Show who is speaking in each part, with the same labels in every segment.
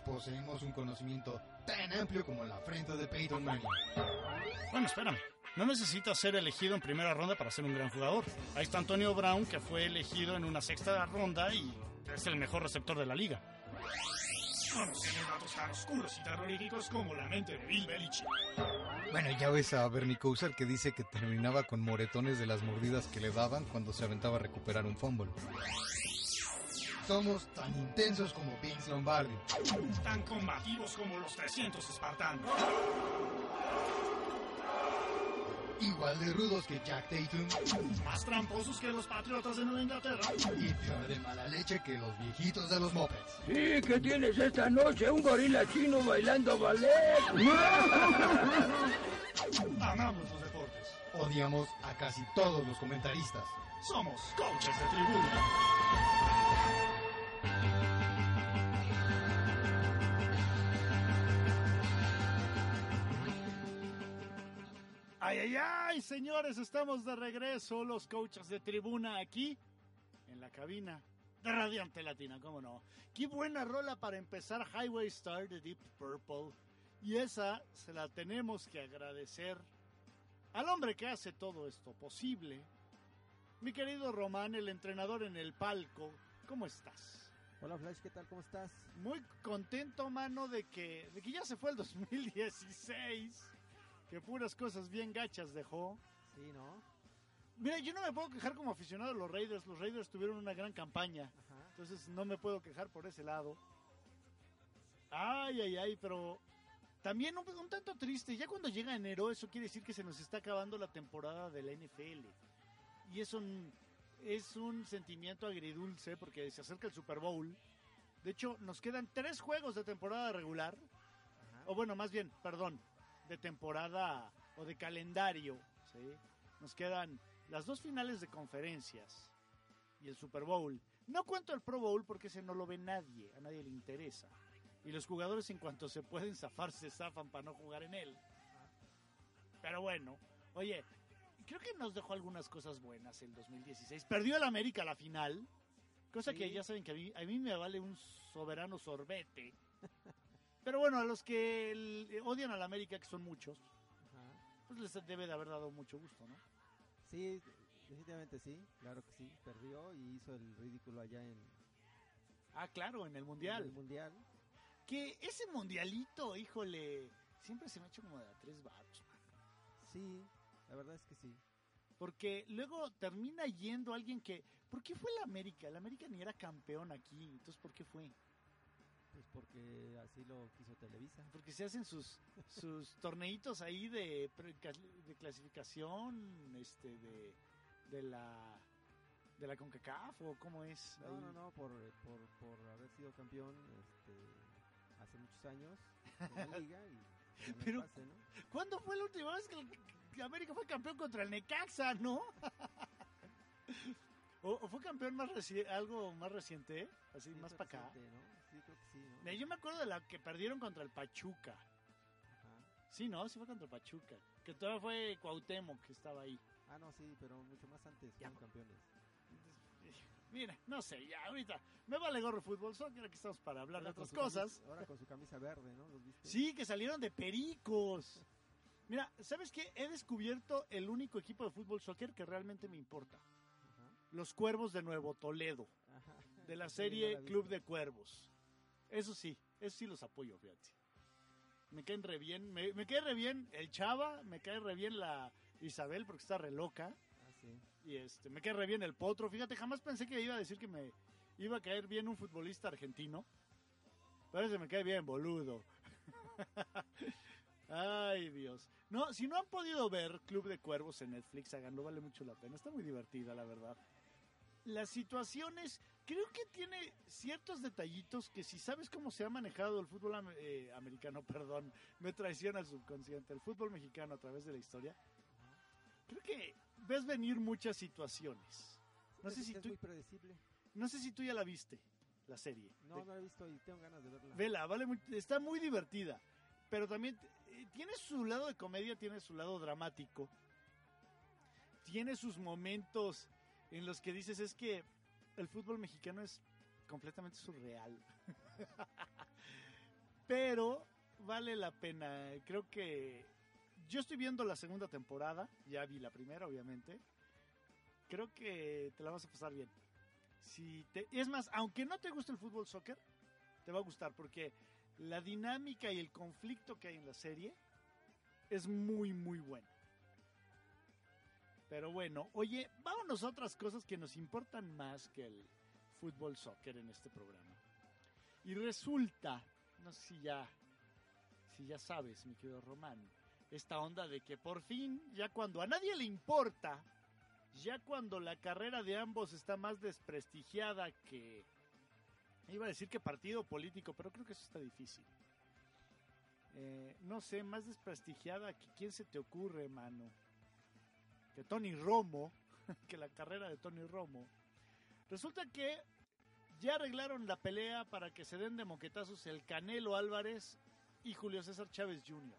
Speaker 1: Poseemos un conocimiento tan amplio como la frente de Peyton Manning.
Speaker 2: Bueno, espérame. No necesita ser elegido en primera ronda para ser un gran jugador. Ahí está Antonio Brown, que fue elegido en una sexta ronda y es el mejor receptor de la liga.
Speaker 3: Conociendo datos tan oscuros y terroríficos como la mente de Bill Belichick.
Speaker 1: Bueno, ya ves a Bernie Kosar que dice que terminaba con moretones de las mordidas que le daban cuando se aventaba a recuperar un fumble. Somos tan intensos como Vince Lombardi.
Speaker 3: Tan combativos como los 300 espartanos.
Speaker 1: Igual de rudos que Jack Tatum
Speaker 3: Más tramposos que los patriotas de Nueva Inglaterra.
Speaker 1: y peor de mala leche que los viejitos de los mopeds.
Speaker 4: Sí, ¿qué tienes esta noche? Un gorila chino bailando ballet.
Speaker 3: Amamos los deportes.
Speaker 1: Odiamos a casi todos los comentaristas.
Speaker 3: Somos coaches de tribuna.
Speaker 2: Ay, ay, ay, señores, estamos de regreso, los coaches de tribuna aquí en la cabina de Radiante Latina, cómo no. Qué buena rola para empezar Highway Star de Deep Purple. Y esa se la tenemos que agradecer al hombre que hace todo esto posible. Mi querido Román, el entrenador en el palco, ¿cómo estás?
Speaker 5: Hola Flash, ¿qué tal? ¿Cómo estás?
Speaker 2: Muy contento, mano, de que, de que ya se fue el 2016. Que puras cosas bien gachas dejó.
Speaker 5: Sí, ¿no?
Speaker 2: Mira, yo no me puedo quejar como aficionado a los Raiders. Los Raiders tuvieron una gran campaña.
Speaker 5: Ajá.
Speaker 2: Entonces no me puedo quejar por ese lado. Ay, ay, ay, pero también un, un tanto triste. Ya cuando llega enero, eso quiere decir que se nos está acabando la temporada de la NFL. Y es un, es un sentimiento agridulce porque se acerca el Super Bowl. De hecho, nos quedan tres juegos de temporada regular.
Speaker 5: Ajá.
Speaker 2: O bueno, más bien, perdón, de temporada o de calendario. ¿sí? Nos quedan las dos finales de conferencias y el Super Bowl. No cuento el Pro Bowl porque ese no lo ve nadie, a nadie le interesa. Y los jugadores en cuanto se pueden zafar, se zafan para no jugar en él. Pero bueno, oye, creo que nos dejó algunas cosas buenas el 2016. Perdió el América la final, cosa que
Speaker 5: Sí.
Speaker 2: ya saben que a mí, a mí me vale un soberano sorbete. Pero bueno, a los que odian al América, que son muchos,
Speaker 5: Ajá.
Speaker 2: pues les debe de haber dado mucho gusto, ¿no?
Speaker 5: Sí, definitivamente sí, claro que sí. Perdió y hizo el ridículo allá en,
Speaker 2: Ah, claro, en el
Speaker 5: en
Speaker 2: Mundial.
Speaker 5: el Mundial.
Speaker 2: Que ese mundialito, híjole, siempre se me ha hecho como de a tres man.
Speaker 5: Sí, la verdad es que sí.
Speaker 2: Porque luego termina yendo alguien que... ¿Por qué fue el América? El América ni era campeón aquí, entonces ¿por qué fue?
Speaker 5: Pues porque así lo quiso Televisa.
Speaker 2: Porque se hacen sus, sus torneitos ahí de, de clasificación, este, de, de la... ¿De la CONCACAF o cómo es?
Speaker 5: No,
Speaker 2: ahí?
Speaker 5: no, no, por, por, por haber sido campeón este, hace muchos años en la liga y
Speaker 2: Pero-
Speaker 5: pase, ¿no?
Speaker 2: ¿Cuándo fue la última vez que el- que América fue campeón contra el Necaxa, no? ¿O, o fue campeón más reci- algo más reciente, así
Speaker 5: Sí,
Speaker 2: más para acá?
Speaker 5: ¿no?
Speaker 2: Yo me acuerdo de la que perdieron contra el Pachuca.
Speaker 5: Ajá.
Speaker 2: Sí, no, sí fue contra el Pachuca. Que todavía fue Cuauhtémoc que estaba ahí.
Speaker 5: Ah, no, sí, pero mucho más antes
Speaker 2: Ya.
Speaker 5: fueron campeones.
Speaker 2: Mira, no sé, ya ahorita me vale gorro fútbol, solo que aquí estamos para hablar de
Speaker 5: Ahora
Speaker 2: otras
Speaker 5: camisa-
Speaker 2: cosas.
Speaker 5: ahora con su camisa verde, ¿no? ¿Los viste?
Speaker 2: Sí, que salieron de pericos. Mira, ¿sabes qué? He descubierto el único equipo de fútbol soccer que realmente me importa.
Speaker 5: Ajá.
Speaker 2: Los Cuervos de Nuevo Toledo.
Speaker 5: Ajá.
Speaker 2: de la
Speaker 5: Sí,
Speaker 2: serie
Speaker 5: no la he
Speaker 2: Club de Cuervos. Eso sí, eso sí los apoyo, fíjate. Me caen re bien, me, me cae re bien el Chava, me cae re bien la Isabel porque está re loca.
Speaker 5: Ah, sí.
Speaker 2: Y este, me cae re bien el Potro. Fíjate, jamás pensé que iba a decir que me iba a caer bien un futbolista argentino. Pero ese me cae bien, boludo. Ay, Dios. No, si no han podido ver Club de Cuervos en Netflix, háganlo, vale mucho la pena. Está muy divertida, la verdad. Las situaciones, creo que tiene ciertos detallitos que si sabes cómo se ha manejado el fútbol am- eh, americano, perdón, me traiciona el subconsciente, el fútbol mexicano a través de la historia, creo que ves venir muchas situaciones. No sé si
Speaker 5: es
Speaker 2: tú,
Speaker 5: muy predecible.
Speaker 2: no sé si tú ya la viste, la serie.
Speaker 5: No, no la he visto y tengo ganas de verla.
Speaker 2: Vela, vale, muy- está muy divertida, pero también eh, tiene su lado de comedia, tiene su lado dramático, tiene sus momentos en los que dices es que el fútbol mexicano es completamente surreal, pero vale la pena. Creo que yo estoy viendo la segunda temporada, ya vi la primera, obviamente. Creo que te la vas a pasar bien. Si te, es más, aunque no te guste el fútbol soccer, te va a gustar porque la dinámica y el conflicto que hay en la serie es muy, muy bueno. Pero bueno, oye, vámonos a otras cosas que nos importan más que el fútbol soccer en este programa. Y resulta, no sé si ya, si ya sabes, mi querido Román, esta onda de que por fin, ya cuando a nadie le importa, ya cuando la carrera de ambos está más desprestigiada que, Iba a decir que partido político, pero creo que eso está difícil. Eh, no sé, más desprestigiada que quién se te ocurre, mano. Que Tony Romo, que la carrera de Tony Romo. Resulta que ya arreglaron la pelea para que se den de moquetazos el Canelo Álvarez y Julio César Chávez Jr.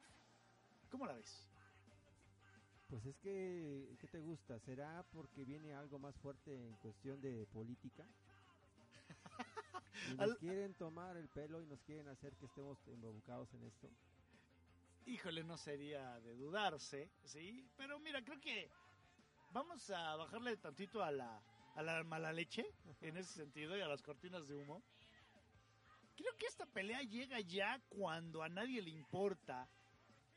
Speaker 2: ¿Cómo la ves?
Speaker 5: Pues es que, ¿qué te gusta? ¿Será porque viene algo más fuerte en cuestión de política? Y nos
Speaker 2: Al-
Speaker 5: quieren tomar el pelo y nos quieren hacer que estemos involucrados en esto.
Speaker 2: Híjole, no sería de dudarse, ¿sí? Pero mira, creo que vamos a bajarle tantito a la, a la mala leche en ese sentido y a las cortinas de humo. Creo que esta pelea llega ya cuando a nadie le importa,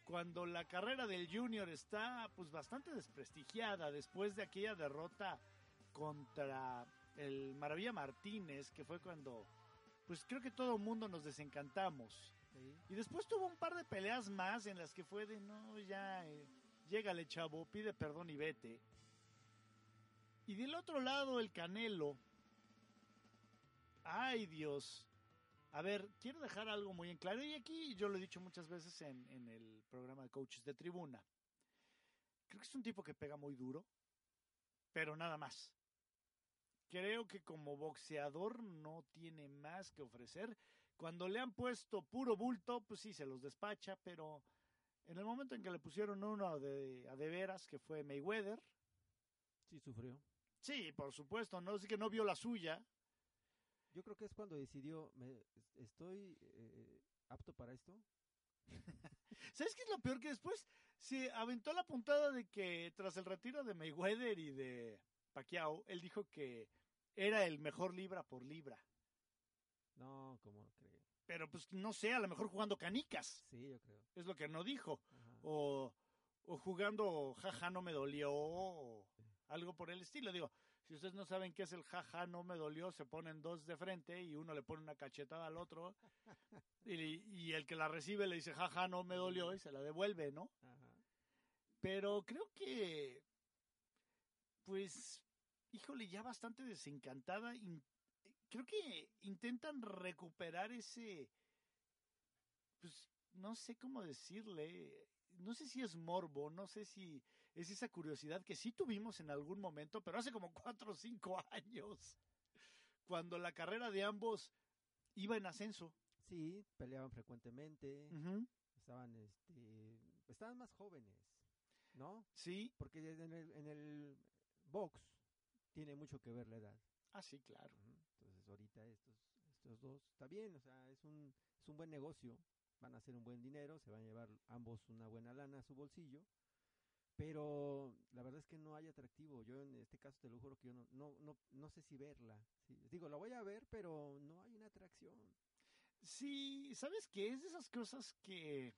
Speaker 2: cuando la carrera del Junior está pues bastante desprestigiada después de aquella derrota contra el Maravilla Martínez, que fue cuando pues creo que todo el mundo nos desencantamos.
Speaker 5: ¿sí?
Speaker 2: Y después tuvo un par de peleas más en las que fue de no, ya, eh, llégale chavo, pide perdón y vete. Y del otro lado el Canelo. Ay Dios. A ver, quiero dejar algo muy en claro y aquí yo lo he dicho muchas veces en, en el programa de coaches de tribuna. Creo que es un tipo que pega muy duro, pero nada más. Creo que como boxeador no tiene más que ofrecer. Cuando le han puesto puro bulto, pues sí, se los despacha, pero en el momento en que le pusieron uno de, a de veras, que fue Mayweather,
Speaker 5: Sí sufrió.
Speaker 2: Sí, por supuesto, no sé que no vio la suya.
Speaker 5: Yo creo que es cuando decidió, me, estoy eh, apto para esto.
Speaker 2: ¿Sabes qué es lo peor? Que después se aventó la puntada de que tras el retiro de Mayweather y de Pacquiao, él dijo que era el mejor libra por libra.
Speaker 5: No, como cree.
Speaker 2: Pero pues no sé, a lo mejor jugando canicas,
Speaker 5: Sí, yo creo.
Speaker 2: es lo que no dijo. O, o jugando jaja no me dolió o algo por el estilo. Digo, si ustedes no saben qué es el jaja no me dolió, se ponen dos de frente y uno le pone una cachetada al otro y, y el que la recibe le dice jaja no me dolió y se la devuelve, ¿no?
Speaker 5: Ajá.
Speaker 2: Pero creo que, pues, híjole, ya bastante desencantada. creo que intentan recuperar ese, pues, no sé cómo decirle, no sé si es morbo, no sé si es esa curiosidad que sí tuvimos en algún momento, pero hace como cuatro o cinco años, cuando la carrera de ambos iba en ascenso.
Speaker 5: Sí, peleaban frecuentemente, estaban, este, estaban más jóvenes, ¿no?
Speaker 2: Sí,
Speaker 5: Porque en el, en el box tiene mucho que ver la edad.
Speaker 2: ah, sí, claro.
Speaker 5: Entonces ahorita estos, estos dos, está bien, o sea, es un, es un buen negocio, van a hacer un buen dinero, se van a llevar ambos una buena lana a su bolsillo, pero la verdad es que no hay atractivo. Yo en este caso te lo juro que yo no, no, no, no sé si verla. Digo, la voy a ver, pero no hay una atracción.
Speaker 2: Sí, ¿sabes qué? Es de esas cosas que...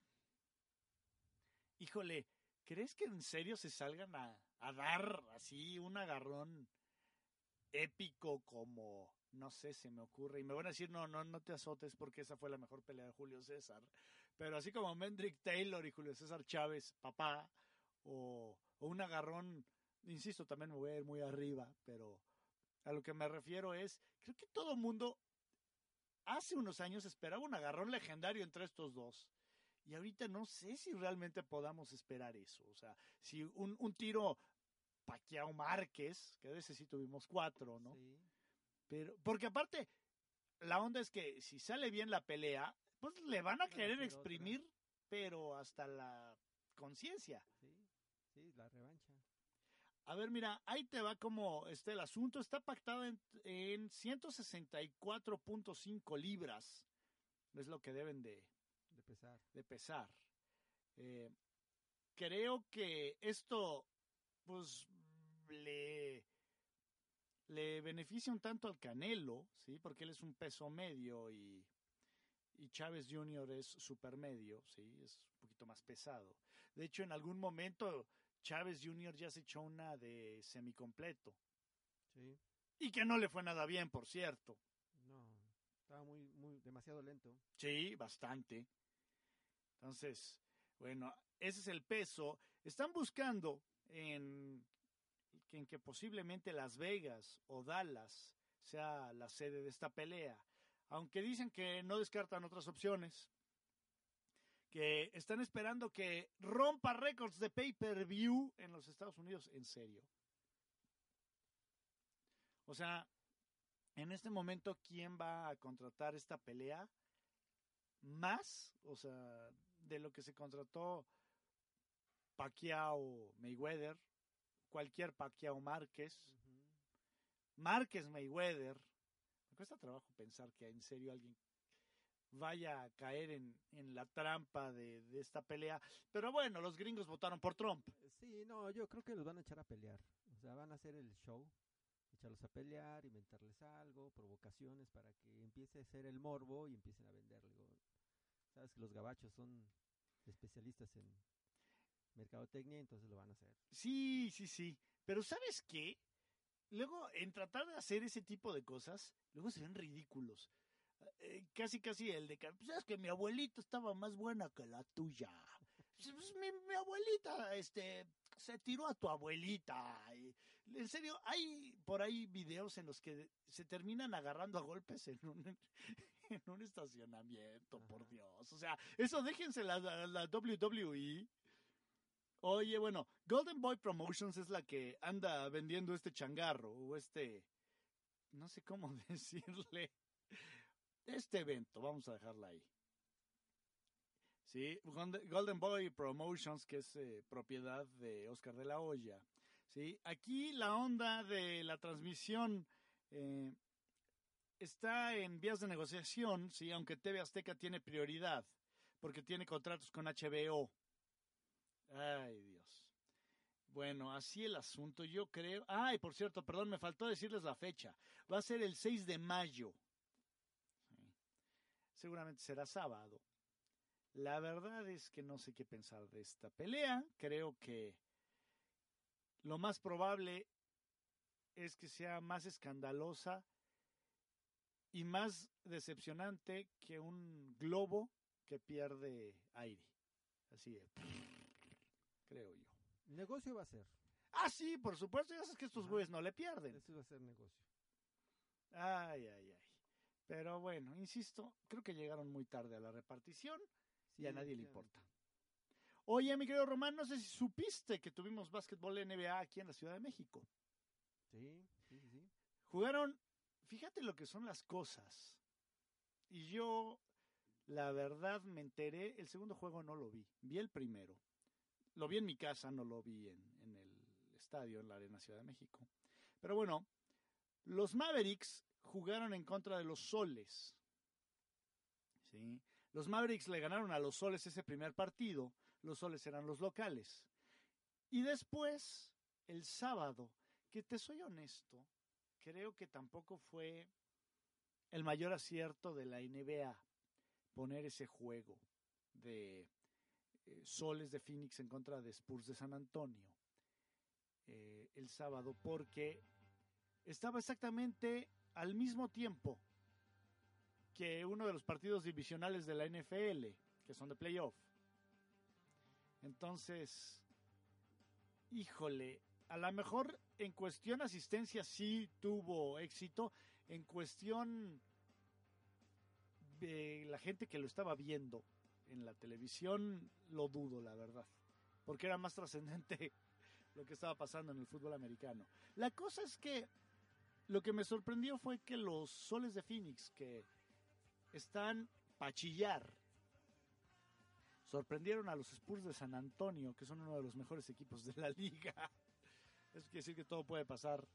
Speaker 2: Híjole, ¿crees que en serio se salgan a, a dar así un agarrón épico como, no sé, se me ocurre? Y me van a decir, no, no, no te azotes porque esa fue la mejor pelea de Julio César. Pero así como Mendrick Taylor y Julio César Chávez, papá, o, o un agarrón, insisto, también me voy a ir muy arriba, pero a lo que me refiero es, creo que todo mundo hace unos años esperaba un agarrón legendario entre estos dos. Y ahorita no sé si realmente podamos esperar eso. O sea, si un, un tiro Paquiao Márquez, que de ese sí tuvimos cuatro, ¿no?
Speaker 5: Sí.
Speaker 2: Pero, porque aparte, la onda es que si sale bien la pelea, pues le van a querer exprimir, pero hasta la conciencia.
Speaker 5: Sí, la revancha.
Speaker 2: A ver, mira, ahí te va como está el asunto. Está pactado en, en 164.5 libras. Es lo que deben de,
Speaker 5: De pesar.
Speaker 2: de pesar. Eh, creo que esto, pues, le, le beneficia un tanto al Canelo, ¿sí? Porque él es un peso medio y, y Chávez Jr. es supermedio, ¿sí? Es un poquito más pesado. De hecho, en algún momento Chávez Jr. ya se echó una de semicompleto.
Speaker 5: Sí.
Speaker 2: Y que no le fue nada bien, por cierto.
Speaker 5: No, estaba muy, muy, demasiado lento.
Speaker 2: Sí, bastante. Entonces, bueno, ese es el peso. Están buscando en, en que posiblemente Las Vegas o Dallas sea la sede de esta pelea. Aunque dicen que no descartan otras opciones. Que están esperando que rompa récords de pay-per-view en los Estados Unidos. En serio. O sea, en este momento, ¿quién va a contratar esta pelea? Más, o sea, de lo que se contrató Pacquiao Mayweather, cualquier Pacquiao Márquez,
Speaker 5: Ujú.
Speaker 2: Márquez Mayweather. Me cuesta trabajo pensar que en serio alguien vaya a caer en, en la trampa de, de esta pelea. Pero bueno, los gringos votaron por Trump.
Speaker 5: Sí, no, yo creo que los van a echar a pelear. O sea, van a hacer el show, echarlos a pelear, inventarles algo, provocaciones para que empiece a ser el morbo y empiecen a venderlo. Sabes que los gabachos son especialistas en mercadotecnia, entonces lo van a hacer.
Speaker 2: Sí, sí, sí. Pero ¿sabes qué? Luego, en tratar de hacer ese tipo de cosas, luego se ven ridículos. Eh, casi, casi el de que, pues es que mi abuelita estaba más buena que la tuya. Pues, mi, mi abuelita, este, se tiró a tu abuelita. Y, en serio, hay por ahí videos en los que se terminan agarrando a golpes en un, en un estacionamiento, por. Dios. O sea, eso déjense la, la, la WWE. Oye, bueno, Golden Boy Promotions es la que anda vendiendo este changarro o este, no sé cómo decirle, este evento, vamos a dejarla ahí. Sí, Golden Boy Promotions, que es eh, propiedad de Oscar de la Hoya. Sí, aquí la onda de la transmisión eh, está en vías de negociación, sí, aunque TV Azteca tiene prioridad, porque tiene contratos con HBO. Ay, Dios. Bueno, así el asunto, yo creo. Ay, por cierto, perdón, me faltó decirles la fecha. Va a ser el 6 de mayo. Seguramente será sábado. La verdad es que no sé qué pensar de esta pelea. Creo que lo más probable es que sea más escandalosa y más decepcionante que un globo que pierde aire. Así de, creo yo.
Speaker 5: Negocio va a ser.
Speaker 2: Ah, sí, por supuesto, ya sabes que estos güeyes no le pierden.
Speaker 5: Eso va a ser negocio.
Speaker 2: Ay, ay, ay. Pero bueno, insisto, creo que llegaron muy tarde a la repartición y a nadie le importa. Oye, mi querido Román, no sé si supiste que tuvimos básquetbol NBA aquí en la Ciudad de México.
Speaker 5: Sí, sí, sí, sí.
Speaker 2: Jugaron, fíjate lo que son las cosas. Y yo, la verdad, me enteré, el segundo juego no lo vi, vi el primero. Lo vi en mi casa, no lo vi en, en el estadio, en la Arena Ciudad de México. Pero bueno, los Mavericks jugaron en contra de los Soles. ¿Sí? Los Mavericks le ganaron a los Soles ese primer partido. Los Soles eran los locales. Y después, el sábado, que te soy honesto, creo que tampoco fue el mayor acierto de la NBA poner ese juego de eh, Soles de Phoenix en contra de Spurs de San Antonio eh, el sábado porque estaba exactamente al mismo tiempo que uno de los partidos divisionales de la NFL, que son de playoff. Entonces, híjole, a lo mejor en cuestión asistencia sí tuvo éxito, en cuestión de la gente que lo estaba viendo en la televisión, lo dudo, la verdad, porque era más trascendente lo que estaba pasando en el fútbol americano. La cosa es que lo que me sorprendió fue que los soles de Phoenix, que están para chillar, sorprendieron a los Spurs de San Antonio, que son uno de los mejores equipos de la liga. Eso quiere decir que todo puede pasar.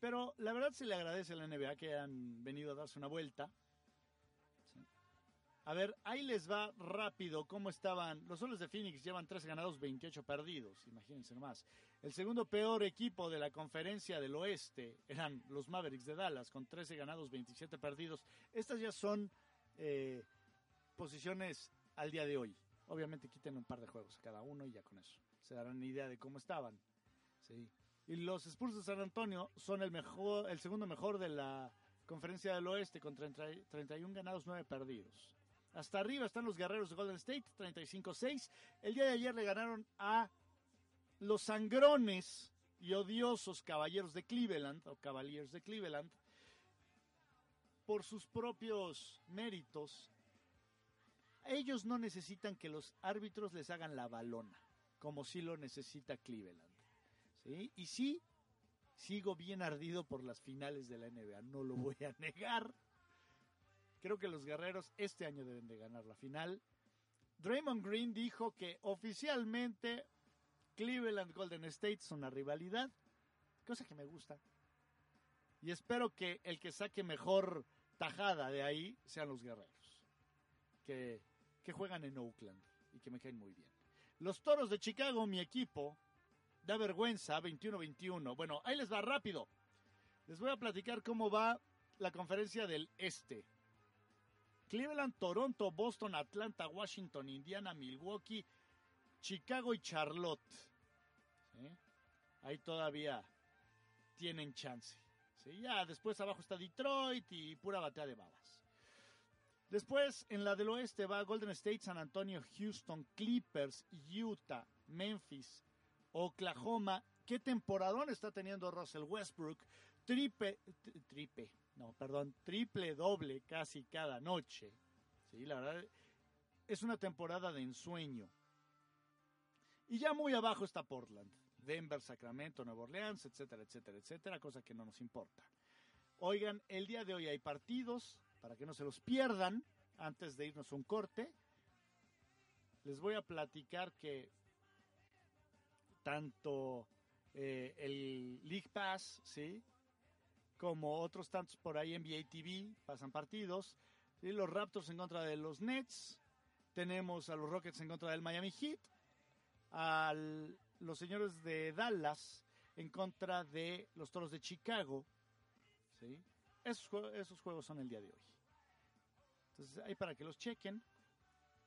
Speaker 2: Pero la verdad se le agradece a la NBA que hayan venido a darse una vuelta. A ver, ahí les va rápido cómo estaban. Los soles de Phoenix llevan 13 ganados, 28 perdidos. Imagínense nomás. El segundo peor equipo de la conferencia del oeste eran los Mavericks de Dallas, con 13 ganados, 27 perdidos. Estas ya son eh, posiciones al día de hoy. Obviamente quiten un par de juegos a cada uno y ya con eso se darán una idea de cómo estaban. Sí. Y los Spurs de San Antonio son el mejor, el segundo mejor de la conferencia del oeste con 30, 31 ganados, 9 perdidos. Hasta arriba están los guerreros de Golden State, 35-6. El día de ayer le ganaron a los sangrones y odiosos caballeros de Cleveland, o Cavaliers de Cleveland, por sus propios méritos. Ellos no necesitan que los árbitros les hagan la balona como si lo necesita Cleveland. ¿sí? Y sí, sigo bien ardido por las finales de la NBA, no lo voy a negar. Creo que los guerreros este año deben de ganar la final. Draymond Green dijo que oficialmente Cleveland Golden State son una rivalidad, cosa que me gusta. Y espero que el que saque mejor tajada de ahí sean los guerreros, que, que juegan en Oakland y que me caen muy bien. Los Toros de Chicago, mi equipo, da vergüenza 21-21. Bueno, ahí les va rápido. Les voy a platicar cómo va la conferencia del Este. Cleveland, Toronto, Boston, Atlanta, Washington, Indiana, Milwaukee, Chicago y Charlotte. Ahí todavía tienen chance. Ya después abajo está Detroit y pura batea de babas. Después, en la del oeste va Golden State, San Antonio, Houston, Clippers, Utah, Memphis, Oklahoma. ¿Qué temporadón está teniendo Russell Westbrook? Triple, triple, no, perdón, triple doble casi cada noche. Sí, la verdad, es una temporada de ensueño. Y ya muy abajo está Portland, Denver, Sacramento, Nueva Orleans, etcétera, etcétera, etcétera, cosa que no nos importa. Oigan, el día de hoy hay partidos, para que no se los pierdan antes de irnos a un corte. Les voy a platicar que tanto eh, el League Pass, ¿sí? Como otros tantos por ahí en NBA TV pasan partidos. ¿sí? Los Raptors en contra de los Nets. Tenemos a los Rockets en contra del Miami Heat. A los señores de Dallas en contra de los Toros de Chicago. ¿sí? Esos, esos juegos son el día de hoy. Entonces, ahí para que los chequen.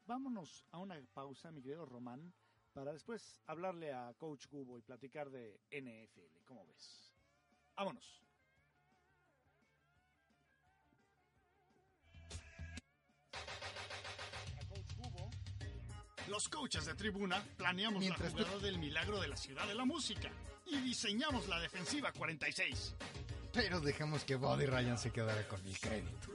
Speaker 2: Vámonos a una pausa, mi querido Román, para después hablarle a Coach Cubo y platicar de NFL. ¿Cómo ves? Vámonos. Los coaches de tribuna planeamos
Speaker 1: Mientras
Speaker 2: la jugada del milagro de la ciudad de la música y diseñamos la defensiva 46.
Speaker 1: Pero dejamos que Buddy Ryan se quedara con el crédito.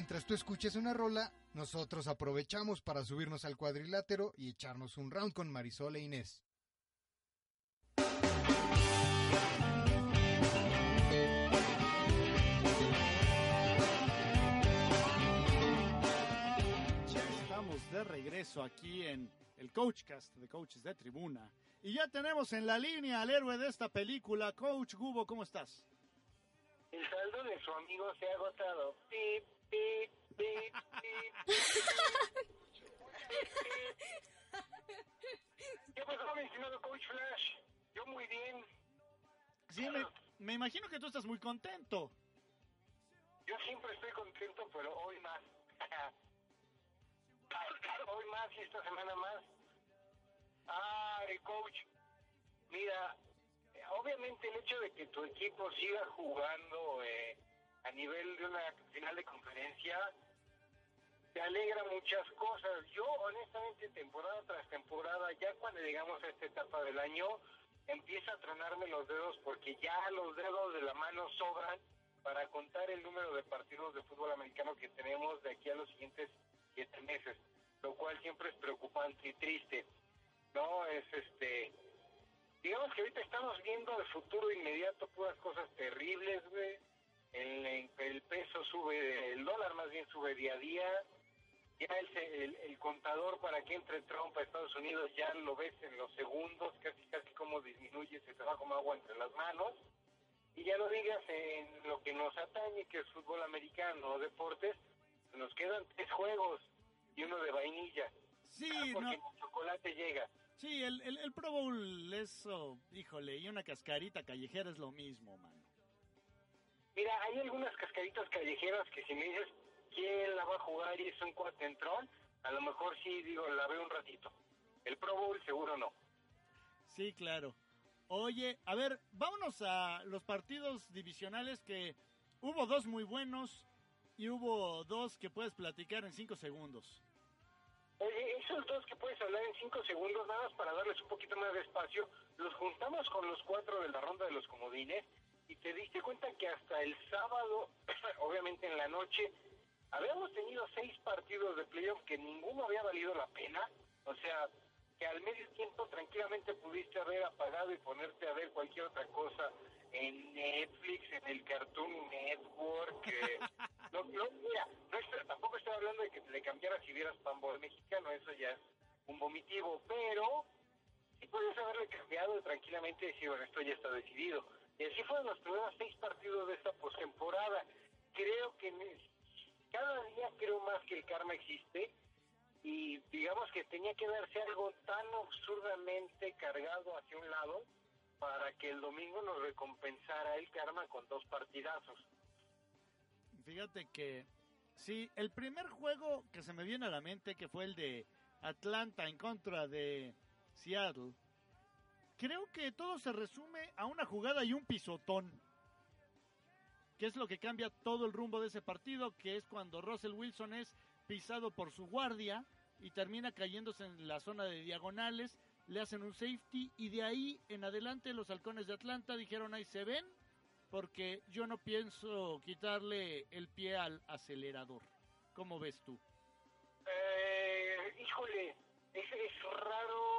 Speaker 1: Mientras tú escuches una rola, nosotros aprovechamos para subirnos al cuadrilátero y echarnos un round con Marisol e Inés.
Speaker 2: Estamos de regreso aquí en el Coachcast de Coaches de Tribuna. Y ya tenemos en la línea al héroe de esta película, Coach Gubo, ¿cómo estás?
Speaker 6: El saldo de su amigo se ha agotado. Pip. ¿Qué pasó, mi estimado Coach Flash? Yo muy bien.
Speaker 2: Sí, me, me imagino que tú estás muy contento.
Speaker 6: Yo siempre estoy contento, pero hoy más. hoy más y esta semana más. Ay, coach. Mira, obviamente el hecho de que tu equipo siga jugando eh, a nivel de una final de conferencia te alegra muchas cosas. Yo, honestamente, temporada tras temporada, ya cuando llegamos a esta etapa del año, empieza a tronarme los dedos porque ya los dedos de la mano sobran para contar el número de partidos de fútbol americano que tenemos de aquí a los siguientes siete meses, lo cual siempre es preocupante y triste. No, es este... Digamos que ahorita estamos viendo el futuro inmediato puras cosas terribles, güey. El, el peso sube, el dólar más bien sube día a día. Ya el, el, el contador para que entre Trump a Estados Unidos ya lo ves en los segundos, casi casi como disminuye, se te va como agua entre las manos. Y ya lo digas en lo que nos atañe, que es fútbol americano o deportes, nos quedan tres juegos y uno de vainilla.
Speaker 2: Sí,
Speaker 6: porque
Speaker 2: no.
Speaker 6: el chocolate llega.
Speaker 2: Sí, el, el, el Pro Bowl, eso, híjole, y una cascarita callejera es lo mismo, mano.
Speaker 6: Mira, hay algunas cascaritas callejeras que si me dices quién la va a jugar y es un cuatentrón, a lo mejor sí, digo, la veo un ratito. El Pro Bowl seguro no.
Speaker 2: Sí, claro. Oye, a ver, vámonos a los partidos divisionales que hubo dos muy buenos y hubo dos que puedes platicar en cinco segundos.
Speaker 6: Oye, esos dos que puedes hablar en cinco segundos, nada más para darles un poquito más de espacio, los juntamos con los cuatro de la ronda de los comodines y te diste cuenta que hasta el sábado, obviamente en la noche, habíamos tenido seis partidos de playoff que ninguno había valido la pena. O sea, que al medio tiempo tranquilamente pudiste haber apagado y ponerte a ver cualquier otra cosa en Netflix, en el Cartoon Network. eh, no, no, mira, no tampoco estoy hablando de que te le cambiaras si vieras Pambol mexicano, eso ya es un vomitivo, pero sí puedes haberle cambiado tranquilamente y decir, bueno, esto ya está decidido. Y así fueron los primeros seis partidos de esta postemporada. Creo que cada día creo más que el karma existe y digamos que tenía que darse algo tan absurdamente cargado hacia un lado para que el domingo nos recompensara el karma con dos partidazos.
Speaker 2: Fíjate que sí, el primer juego que se me viene a la mente, que fue el de Atlanta en contra de Seattle, creo que todo se resume a una jugada y un pisotón. Que es lo que cambia todo el rumbo de ese partido, que es cuando Russell Wilson es pisado por su guardia y termina cayéndose en la zona de diagonales, le hacen un safety y de ahí en adelante los halcones de Atlanta dijeron ahí se ven porque yo no pienso quitarle el pie al acelerador. ¿Cómo ves tú?
Speaker 6: Eh, híjole, es, es raro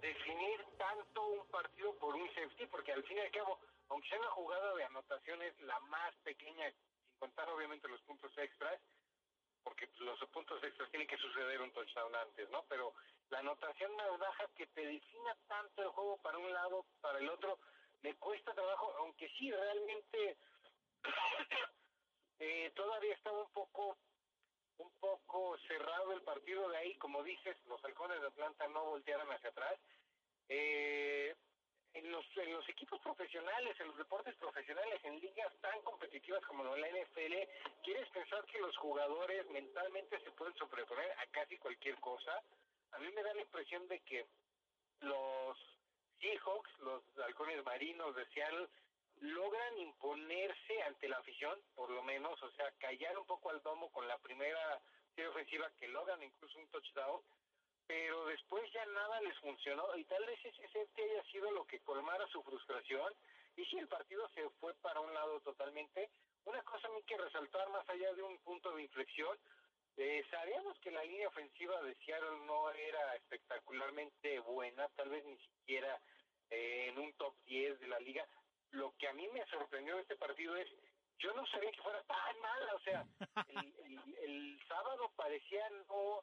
Speaker 6: definir tanto un partido por un safety, porque al fin y al cabo, aunque sea una jugada de anotaciones la más pequeña, sin contar obviamente los puntos extras, porque los puntos extras tienen que suceder un touchdown antes, ¿no? Pero la anotación más baja que te defina tanto el juego para un lado, para el otro, me cuesta trabajo, aunque sí, realmente eh, todavía estaba un poco un poco cerrado el partido de ahí, como dices, los halcones de Atlanta no voltearon hacia atrás. Eh, en los, en los equipos profesionales, en los deportes profesionales, en ligas tan competitivas como la NFL, ¿quieres pensar que los jugadores mentalmente se pueden sobreponer a casi cualquier cosa? A mí me da la impresión de que los Seahawks, los halcones marinos de Seattle, logran imponerse ante la afición, por lo menos, o sea, callar un poco al domo con la primera serie ofensiva que logran incluso un touchdown, pero después ya nada les funcionó y tal vez ese safety haya sido lo que colmara su frustración y si el partido se fue para un lado totalmente, una cosa a mí que resaltar más allá de un punto de inflexión, eh, sabíamos que la línea ofensiva de Seattle no era espectacularmente buena, tal vez ni siquiera eh, en un top 10 de la liga. Lo que a mí me sorprendió de este partido es, yo no sabía que fuera tan mala, o sea, el, el, el sábado parecía no,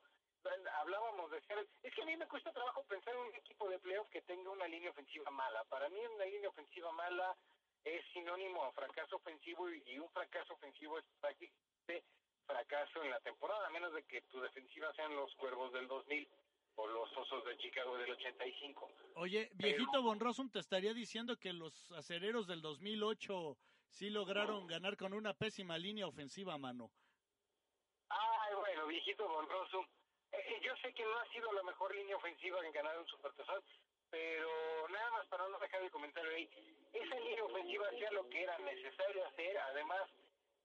Speaker 6: hablábamos de Seattle, es que a mí me cuesta trabajo pensar en un equipo de playoff que tenga una línea ofensiva mala. Para mí una línea ofensiva mala es sinónimo a fracaso ofensivo y, y un fracaso ofensivo es prácticamente fracaso en la temporada, a menos de que tu defensiva sean los Cuervos del 2000 o los Osos de Chicago del 85.
Speaker 2: Oye, viejito Von Rossum te estaría diciendo que los acereros del 2008 sí lograron ganar con una pésima línea ofensiva, mano.
Speaker 6: Ay, bueno, viejito Von Rossum, eh, yo sé que no ha sido la mejor línea ofensiva en ganar un Supertazón, pero nada más para no dejar el comentario ahí, esa línea ofensiva hacía lo que era necesario hacer, además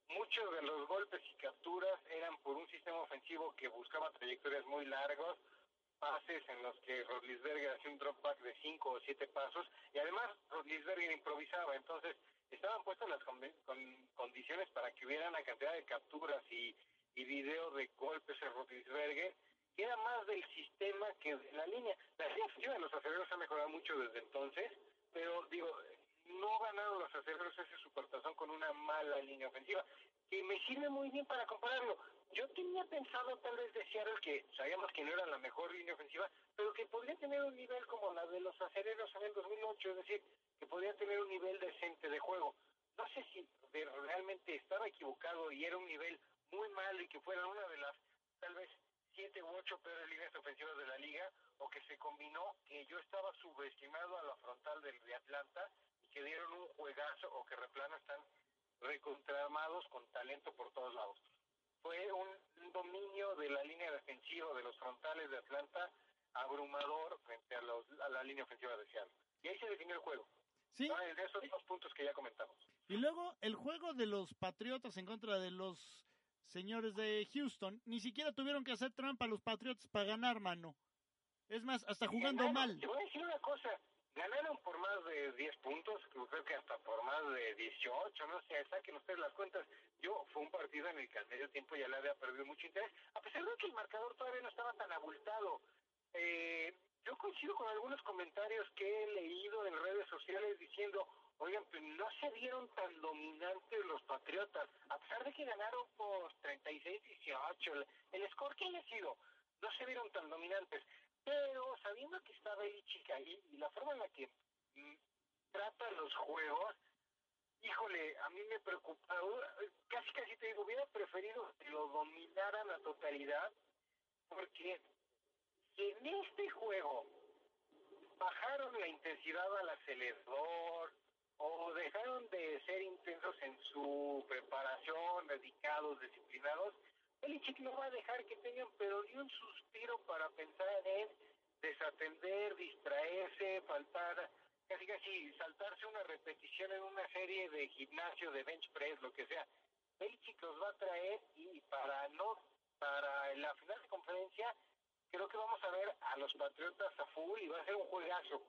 Speaker 6: muchos de los golpes y capturas eran por un sistema ofensivo que buscaba trayectorias muy largas, pases en los que Rodlisberger hacía un drop back de 5 o 7 pasos y además Rodlisberger improvisaba, entonces estaban puestas las con, con, condiciones para que hubiera una cantidad de capturas y, y video de golpes en Rodlisberger que era más del sistema que de la línea. La línea de los aceleros ha mejorado mucho desde entonces, pero digo, no ganaron los aceleros ese supertazón con una mala línea ofensiva, que me sirve muy bien para compararlo. Yo tenía pensado tal vez de Seattle que sabíamos que no era la mejor línea ofensiva, pero que podría tener un nivel como la de los aceleros en el 2008, es decir, que podría tener un nivel decente de juego. No sé si realmente estaba equivocado y era un nivel muy malo y que fuera una de las tal vez siete u ocho peores líneas ofensivas de la liga, o que se combinó que yo estaba subestimado a la frontal del de Atlanta y que dieron un juegazo, o que Replano están recontrarmados con talento por todos lados. Fue un, dominio de la línea defensiva de los frontales de Atlanta abrumador frente a, los, a la línea ofensiva de Seattle. Y ahí se definió el juego.
Speaker 2: Sí.
Speaker 6: ¿no? De esos dos puntos que ya comentamos.
Speaker 2: Y luego el juego de los Patriotas en contra de los señores de Houston, ni siquiera tuvieron que hacer trampa los Patriots para ganar, mano. Es más, hasta jugando mal.
Speaker 6: Te voy a decir una cosa, ganaron por más de 10 puntos, creo que hasta por más de 18, no sé, saquen ustedes las cuentas. Yo fue un partido en el que al medio tiempo ya le había perdido mucho interés, a pesar de que el marcador todavía no estaba tan abultado. Eh, yo coincido con algunos comentarios que he leído en redes sociales diciendo, oigan, pues no se vieron tan dominantes los Patriotas, a pesar de que ganaron por 36-18, el, score que haya sido, no se vieron tan dominantes, pero sabiendo que Belichick ahí y la forma en la que mm, trata los juegos, híjole, a mí me preocupa, casi casi te digo, hubiera preferido que lo dominaran a totalidad, porque si en este juego bajaron la intensidad al acelerador o dejaron de ser intensos en su preparación, dedicados, disciplinados, Belichick no va a dejar que tengan pero ni un suspiro para pensar en desatender, distraerse, faltar, casi casi saltarse una repetición en una serie de gimnasio, de bench press, lo que sea. Belichick los va a traer y para no, para la final de conferencia, creo que vamos a ver a los Patriotas a full y va a ser un juegazo.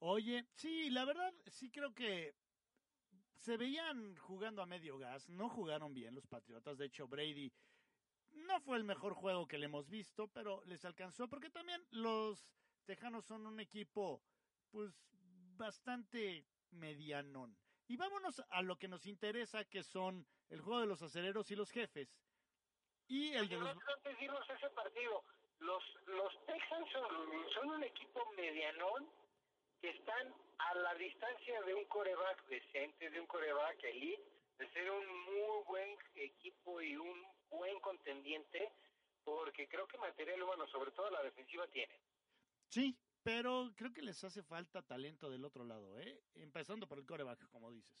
Speaker 2: Oye, sí, la verdad, sí creo que se veían jugando a medio gas, no jugaron bien los Patriotas, de hecho Brady no fue el mejor juego que le hemos visto, pero les alcanzó porque también los Tejanos son un equipo pues bastante medianón. Y vámonos a lo que nos interesa, que son el juego de los acereros y los jefes. Y el de los...
Speaker 6: Antes de irnos a ese partido, los, los Texans son, son un equipo medianón que están a la distancia de un coreback decente, de un coreback elite, de ser un muy buen equipo y un buen contendiente, porque creo que material humano, sobre todo la defensiva, tiene.
Speaker 2: Sí, pero creo que les hace falta talento del otro lado, ¿eh? Empezando por el coreback, como dices.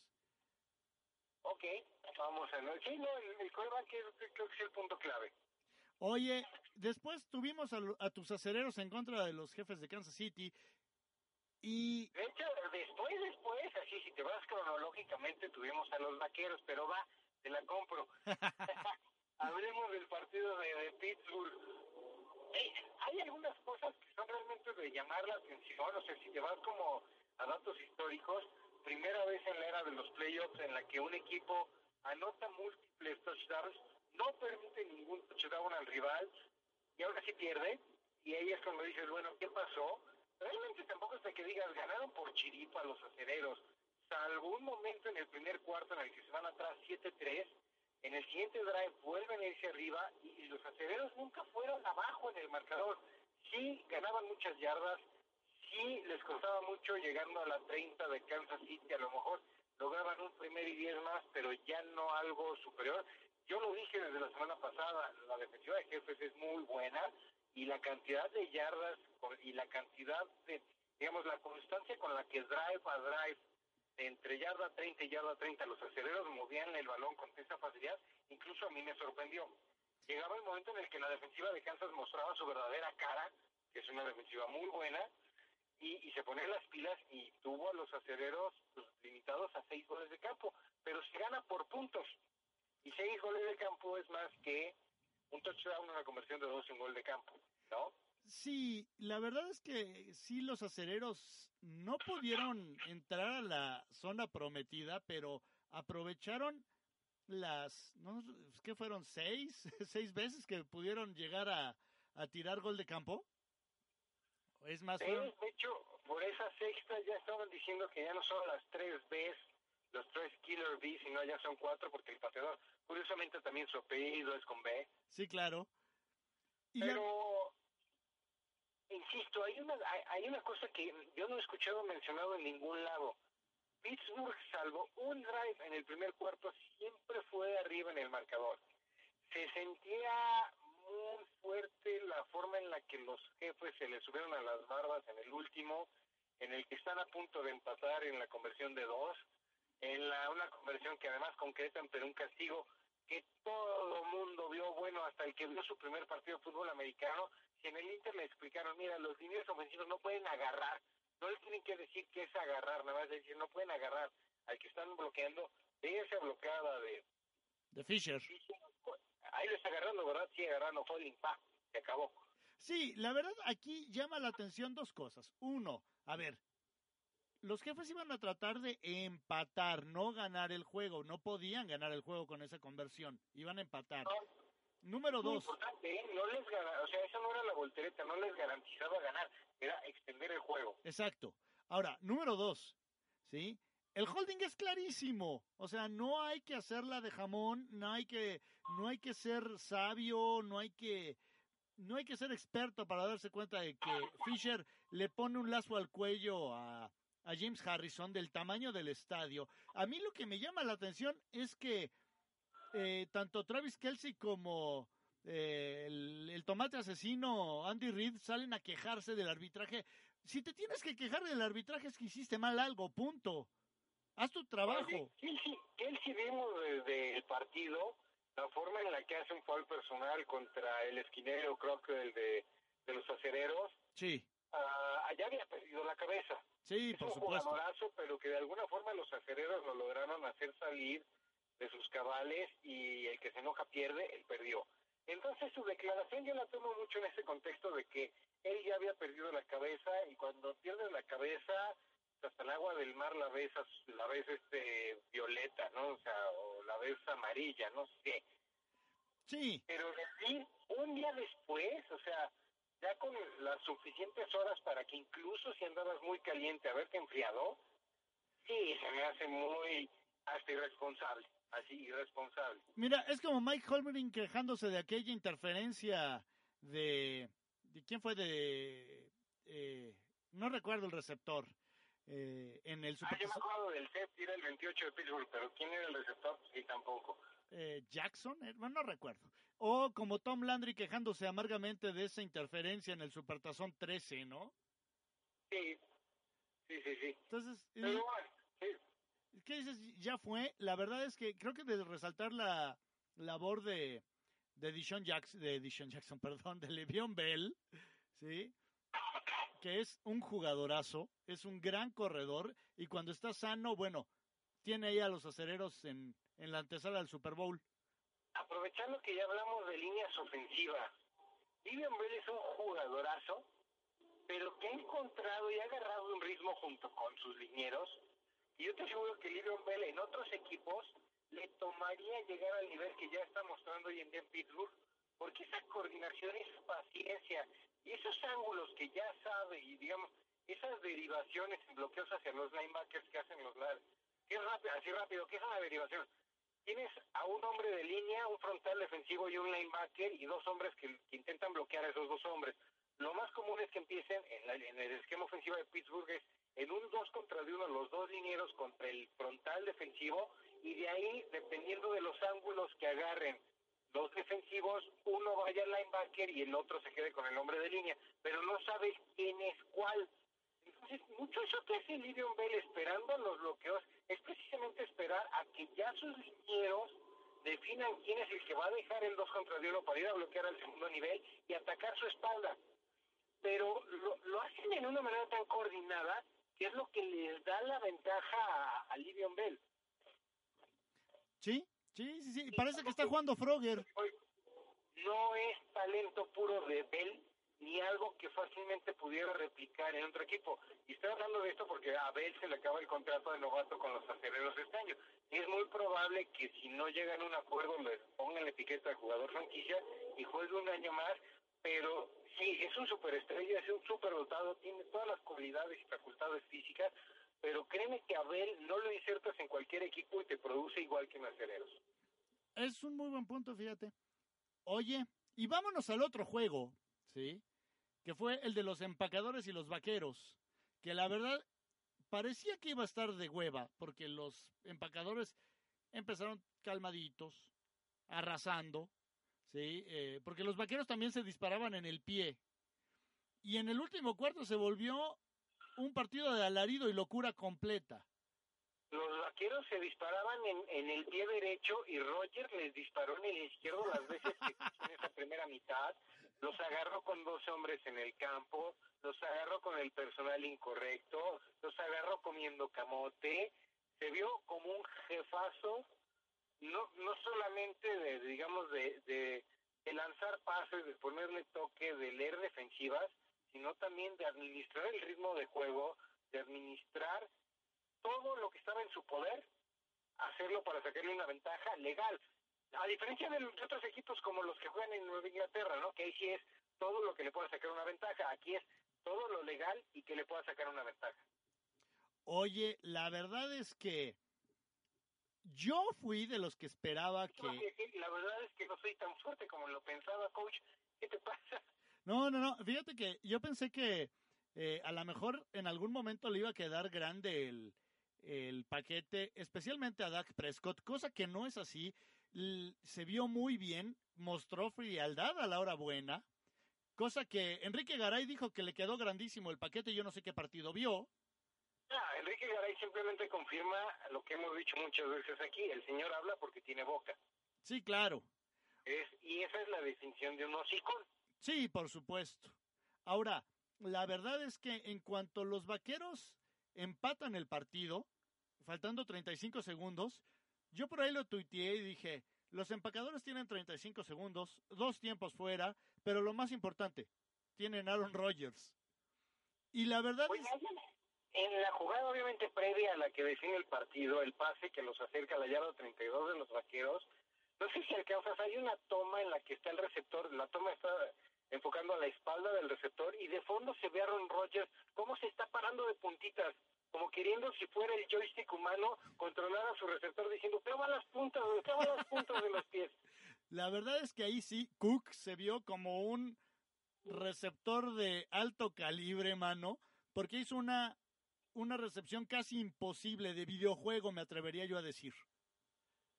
Speaker 6: Ok, vamos a ver. Sí, no, el, el coreback creo que es el punto clave.
Speaker 2: Oye, después tuvimos a, a tus acereros en contra de los jefes de Kansas City. Y
Speaker 6: De hecho, después, después, así si te vas cronológicamente, tuvimos a los vaqueros, pero va, te la compro. Hablemos del partido de, de Pittsburgh. Eh, hay algunas cosas que son realmente de llamar la atención, o sea, si te vas como a datos históricos, primera vez en la era de los playoffs en la que un equipo anota múltiples touchdowns, no permite ningún touchdown al rival, y ahora sí pierde, y ahí es cuando dices, bueno, ¿qué pasó? Realmente tampoco es de que digas, ganaron por chiripa los acereros, salvo un momento en el primer cuarto en el que se van atrás 7-3, en el siguiente drive vuelven a irse arriba y, los acereros nunca fueron abajo en el marcador. Sí ganaban muchas yardas, sí les costaba mucho llegando a la 30 de Kansas City, a lo mejor lograban un primer y diez más, pero ya no algo superior. Yo lo dije desde la semana pasada, la defensiva de jefes es muy buena y la cantidad de yardas y la cantidad de, digamos, la constancia con la que drive a drive, entre yarda 30 y yarda 30, los aceleros movían el balón con esa facilidad, incluso a mí me sorprendió. Llegaba el momento en el que la defensiva de Kansas mostraba su verdadera cara, que es una defensiva muy buena, y, y se ponía las pilas y tuvo a los aceleros pues, limitados a seis goles de campo, pero se gana por puntos. Y seis goles de campo es más que un touchdown, una conversión de dos en gol de campo, ¿no?
Speaker 2: sí, la verdad es que sí los acereros no pudieron entrar a la zona prometida, pero aprovecharon las, ¿no? ¿qué fueron? ¿Seis? ¿Seis veces que pudieron llegar a, a tirar gol de campo? Es más, fueron-
Speaker 6: de hecho, por esa sexta ya estaban diciendo que ya no son las tres Bs, los tres Killer Bs, sino ya son cuatro, porque el pateador, curiosamente también su apellido es con B.
Speaker 2: sí, claro. Y ya-
Speaker 6: Pero, insisto, hay una, hay, hay una cosa que yo no he escuchado mencionado en ningún lado. Pittsburgh, salvo un drive en el primer cuarto, siempre fue arriba en el marcador. Se sentía muy fuerte la forma en la que los jefes se le subieron a las barbas en el último, en el que están a punto de empatar en la conversión de dos, en la, una conversión que además concretan, pero un castigo que todo mundo vio, bueno, hasta el que vio su primer partido de fútbol americano, si en el Inter le explicaron, mira, los líneas ofensivos no pueden agarrar, no les tienen que decir que es agarrar, nada más decir, no pueden agarrar al que están bloqueando, de esa bloqueada de,
Speaker 2: de Fisher.
Speaker 6: ahí lo está agarrando, ¿verdad? Sí, agarrando, holding, pa, se acabó.
Speaker 2: Sí, la verdad aquí llama la atención dos cosas. Uno, a ver, los jefes iban a tratar de empatar, no ganar el juego. No podían ganar el juego con esa conversión. Iban a empatar. Número
Speaker 6: Muy
Speaker 2: dos,
Speaker 6: importante, ¿eh? No les o sea, esa no era la voltereta, no les garantizaba ganar, era extender el juego.
Speaker 2: exacto. Ahora, número dos, ¿sí? El holding es clarísimo. O sea, no hay que hacerla de jamón, no hay que, no hay que ser sabio, no hay que, no hay que ser experto para darse cuenta de que Fisher le pone un lazo al cuello a, a James Harrison del tamaño del estadio. A mí lo que me llama la atención es que eh, tanto Travis Kelsey como eh, el, el tomate asesino, Andy Reid, salen a quejarse del arbitraje. Si te tienes que quejar del arbitraje es que hiciste mal algo, punto. Haz tu trabajo.
Speaker 6: Él sí, que él sí vimos desde el partido la forma en la que hace un foul personal contra el esquinero, creo que el de, de los acereros.
Speaker 2: Sí,
Speaker 6: Ah, allá había perdido la cabeza.
Speaker 2: sí,
Speaker 6: es
Speaker 2: por
Speaker 6: un
Speaker 2: supuesto.
Speaker 6: jugadorazo, pero que de alguna forma los acereros lo lograron hacer salir de sus cabales y el que se enoja pierde, él perdió. Entonces su declaración yo la tomo mucho en ese contexto de que él ya había perdido la cabeza y cuando pierdes la cabeza hasta el agua del mar la ves la ves este violeta, ¿no? O sea, o la ves amarilla, no sé.
Speaker 2: Sí,
Speaker 6: Pero decir un día después, o sea, ya con las suficientes horas para que incluso si andabas muy caliente haberte enfriado, sí, se me hace muy hasta irresponsable, así irresponsable.
Speaker 2: mira, es como Mike Holmgren quejándose de aquella interferencia de... ¿De quién fue? De... eh, no recuerdo el receptor. eh, en el
Speaker 6: Ah, yo me
Speaker 2: Super
Speaker 6: acuerdo del safety era el 28 de Pittsburgh, pero ¿quién era el receptor? Sí, tampoco.
Speaker 2: eh, Jackson, eh, bueno, no recuerdo. O como Tom Landry quejándose amargamente de esa interferencia en el Supertazón 13, ¿no?
Speaker 6: Sí, sí, sí, sí.
Speaker 2: Entonces,
Speaker 6: Pero bueno, sí,
Speaker 2: ¿qué dices? Ya fue. La verdad es que creo que de resaltar la labor de de Dishon Jackson, de Dishon Jackson, perdón, de Le'Veon Bell, ¿sí? Que es un jugadorazo, es un gran corredor y cuando está sano, bueno, tiene ahí a los acereros en, en la antesala del Super Bowl.
Speaker 6: Aprovechando que ya hablamos de líneas ofensivas, Vivian Bell es un jugadorazo, pero que ha encontrado y ha agarrado un ritmo junto con sus linieros. Y yo te aseguro que Livion Bell en otros equipos le tomaría llegar al nivel que ya está mostrando hoy en día en Pittsburgh, porque esa coordinación, esa paciencia y esos ángulos que ya sabe y digamos, esas derivaciones en bloqueos hacia los linebackers que hacen los que es rápido, así rápido, que es una derivación. Tienes a un hombre de línea, un frontal defensivo y un linebacker y dos hombres que, intentan bloquear a esos dos hombres. Lo más común es que empiecen en, la- en el esquema ofensivo de Pittsburgh es en un 2 contra de uno, los dos linieros contra el frontal defensivo y de ahí, dependiendo de los ángulos que agarren los defensivos, uno vaya al linebacker y el otro se quede con el hombre de línea, pero no sabes quién es cuál. Mucho eso que hace Livion Bell esperando los bloqueos es precisamente esperar a que ya sus linieros definan quién es el que va a dejar el 2 contra uno para ir a bloquear al segundo nivel y atacar su espalda. Pero lo, lo hacen en una manera tan coordinada que es lo que les da la ventaja a, a Livion Bell.
Speaker 2: ¿Sí? Sí, sí, sí. y Parece que está jugando Frogger.
Speaker 6: No es talento puro de Bell ni algo que fácilmente pudiera replicar en otro equipo. Y estoy hablando de esto porque a Bell se le acaba el contrato de novato con los aceleros este año. Es muy probable que si no llegan a un acuerdo les pongan la etiqueta de jugador franquicia y juegue un año más. Pero sí, es un superestrella, es un superdotado, tiene todas las cualidades y facultades físicas. Pero créeme que a Bell no lo insertas en cualquier equipo y te produce igual que en aceleros.
Speaker 2: Es un muy buen punto, fíjate. Oye, y vámonos al otro juego, ¿sí? Que fue el de los empacadores y los vaqueros. Que la verdad parecía que iba a estar de hueva, porque los empacadores empezaron calmaditos, arrasando, ¿sí? Eh, porque los vaqueros también se disparaban en el pie. Y en el último cuarto se volvió un partido de alarido y locura completa.
Speaker 6: Los vaqueros se disparaban en, en el pie derecho y Roger les disparó en el izquierdo las veces que en esa primera mitad. Los agarró con dos hombres en el campo, los agarró con el personal incorrecto, los agarró comiendo camote. Se vio como un jefazo, no, no solamente de, digamos, de, de, de lanzar pases, de ponerle toque, de leer defensivas, sino también de administrar el ritmo de juego, de administrar todo lo que estaba en su poder, hacerlo para sacarle una ventaja legal. A diferencia de los otros equipos como los que juegan en Nueva Inglaterra, ¿no? Que ahí sí es todo lo que le pueda sacar una ventaja. Aquí es todo lo legal y que le pueda sacar una ventaja.
Speaker 2: Oye, la verdad es que yo fui de los que esperaba que...
Speaker 6: La verdad es que no soy tan fuerte como lo pensaba, coach. ¿Qué te pasa?
Speaker 2: No, no, no, fíjate que yo pensé que eh, a lo mejor en algún momento le iba a quedar grande el, el paquete, especialmente a Dak Prescott, cosa que no es así. Se vio muy bien, mostró frialdad a la hora buena, cosa que Enrique Garay dijo que le quedó grandísimo el paquete, yo no sé qué partido vio.
Speaker 6: Ah, Enrique Garay simplemente confirma lo que hemos dicho muchas veces aquí, el señor habla porque tiene boca.
Speaker 2: Sí, claro.
Speaker 6: Es, y esa es la definición de un hocicón.
Speaker 2: Sí, por supuesto. Ahora, la verdad es que en cuanto los vaqueros empatan el partido, faltando 35 segundos, yo por ahí lo tuiteé y dije, los empacadores tienen 35 segundos, dos tiempos fuera, pero lo más importante, tienen Aaron Rodgers. Y la verdad
Speaker 6: Pues,
Speaker 2: es...
Speaker 6: en la jugada obviamente previa a la que define el partido, el pase que los acerca a la yarda 32 de los vaqueros, no sé si alcanzas, hay una toma en la que está el receptor, la toma está enfocando a la espalda del receptor y de fondo se ve a Aaron Rodgers cómo se está parando de puntitas, como queriendo si fuera el joystick humano controlar a su receptor diciendo, clava las puntas, clava las puntas de los pies.
Speaker 2: La verdad es que ahí sí, Cook se vio como un receptor de alto calibre, mano, porque hizo una, una recepción casi imposible de videojuego, me atrevería yo a decir.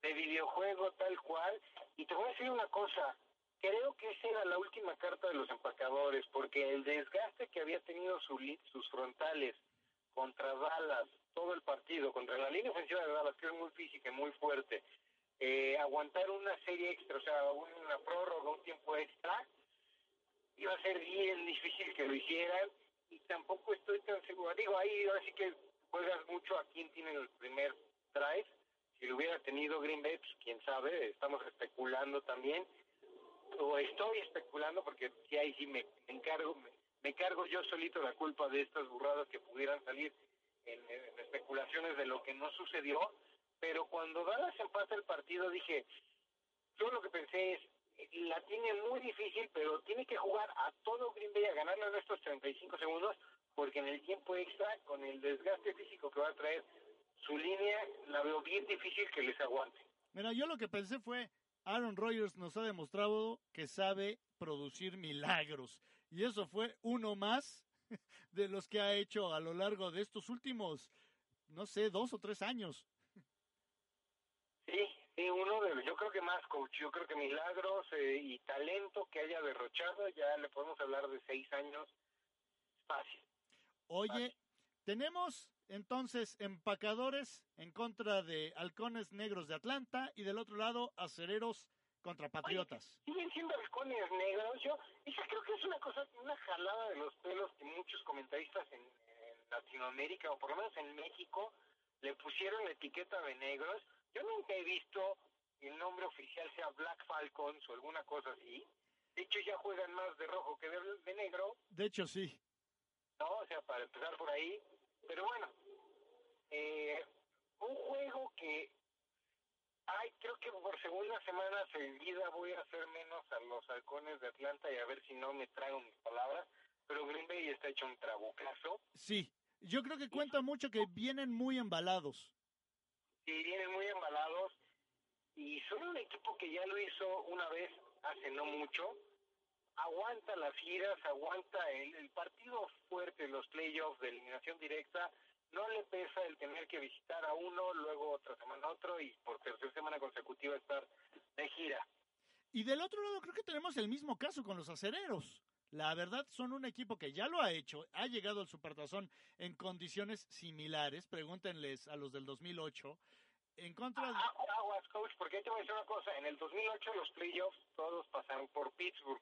Speaker 6: de videojuego tal cual. Y te voy a decir una cosa, creo que esa era la última carta de los empacadores, porque el desgaste que había tenido su sus frontales contra Dallas, todo el partido, contra la línea ofensiva de Dallas, que es muy física y muy fuerte, eh, aguantar una serie extra, o sea, una prórroga, un tiempo extra, iba a ser bien difícil que lo hicieran y tampoco estoy tan seguro. Digo, ahí ahora sí que juegas mucho a quién tiene el primer drive. Si lo hubiera tenido Green Bay, pues quién sabe, estamos especulando también. O estoy especulando porque si ahí sí me, encargo, me, me cargo yo solito la culpa de estas burradas que pudieran salir en, especulaciones de lo que no sucedió. Pero cuando Dallas empata el partido dije, yo lo que pensé es, la tiene muy difícil, pero tiene que jugar a todo Green Bay a ganarle en estos 35 segundos, porque en el tiempo extra, con el desgaste físico que va a traer su línea, la veo bien difícil que les aguante.
Speaker 2: Mira, yo lo que pensé fue, Aaron Rodgers nos ha demostrado que sabe producir milagros. Y eso fue uno más de los que ha hecho a lo largo de estos últimos, no sé, dos o tres años.
Speaker 6: Sí, sí, uno de los, yo creo que más coach, yo creo que milagros eh, y talento que haya derrochado, ya le podemos hablar de seis años fácil.
Speaker 2: Oye, tenemos entonces empacadores en contra de halcones negros de Atlanta y del otro lado acereros contra patriotas.
Speaker 6: siguen siendo halcones negros. Yo, esa creo que es una cosa, una jalada de los pelos que muchos comentaristas en, en Latinoamérica, o por lo menos en México, le pusieron la etiqueta de negros. Yo nunca he visto el nombre oficial sea Black Falcons o alguna cosa así. De hecho, ya juegan más de rojo que de, de negro,
Speaker 2: De hecho, sí.
Speaker 6: ¿no? O sea, para empezar por ahí. Pero bueno, eh, un juego que Ay, creo que por segunda semana seguida voy a hacer menos a los halcones de Atlanta y a ver si no me trago mis palabras. Pero Green Bay está hecho un trabucazo.
Speaker 2: Sí. Yo creo que cuenta mucho que vienen muy embalados.
Speaker 6: Y vienen muy embalados. Y son un equipo que ya lo hizo una vez hace no mucho. Aguanta las giras, aguanta el, el partido fuerte, los playoffs de eliminación directa. No le pesa el tener que visitar a uno, luego otra semana otro y por tercera semana consecutiva estar de gira.
Speaker 2: Y del otro lado creo que tenemos el mismo caso con los acereros. La verdad son un equipo que ya lo ha hecho, ha llegado al Supertazón en condiciones similares, pregúntenles a los del 2008, en contra de...
Speaker 6: Ah, Aguas, coach, porque te voy a decir una cosa. En el 2008 los playoffs todos pasaron por Pittsburgh.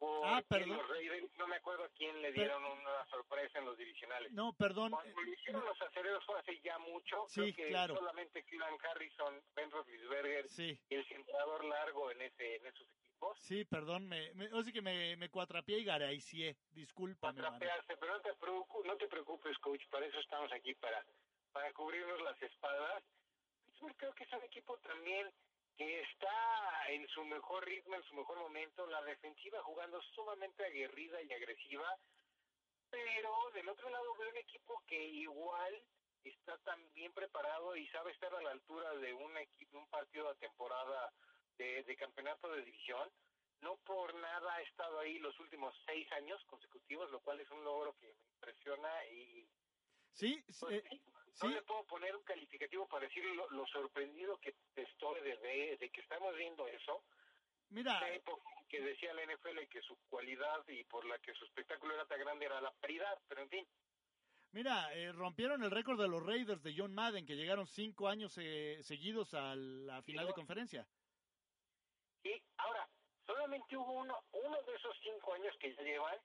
Speaker 6: Por
Speaker 2: Ah, perdón.
Speaker 6: Los Ravens, no me acuerdo a quién le dieron una sorpresa en los divisionales.
Speaker 2: No, perdón.
Speaker 6: Cuando lo hicieron los acereros fue hace ya mucho.
Speaker 2: Sí,
Speaker 6: Creo que
Speaker 2: claro.
Speaker 6: solamente Harrison, Ben Roethlisberger
Speaker 2: Sí,
Speaker 6: y el centrador largo en ese en esos equipos.
Speaker 2: sí, perdón, me, me, o sea que me, me cuatrapié y garaicié, discúlpame, mano.
Speaker 6: atrapearse, pero no te, preocu- no te preocupes, coach, para eso estamos aquí, para, para cubrirnos las espaldas. Pittsburgh creo que es un equipo también que está en su mejor ritmo, en su mejor momento, la defensiva jugando sumamente aguerrida y agresiva, pero del otro lado veo un equipo que igual está tan bien preparado y sabe estar a la altura de un equipo, un partido de temporada de, de campeonato de división. No por nada ha estado ahí los últimos seis años consecutivos, lo cual es un logro que me impresiona y
Speaker 2: Sí,
Speaker 6: pues,
Speaker 2: eh,
Speaker 6: sí, no
Speaker 2: sí.
Speaker 6: le puedo poner un calificativo para decir lo, lo sorprendido que estoy de, de, de que estamos viendo eso.
Speaker 2: Mira,
Speaker 6: época que decía la NFL que su cualidad y por la que su espectáculo era tan grande era la paridad, pero en fin.
Speaker 2: mira, eh, rompieron el récord de los Raiders de John Madden, que llegaron cinco años eh, seguidos a la final de conferencia.
Speaker 6: Y ahora, solamente hubo uno, uno de esos cinco años que ya llevan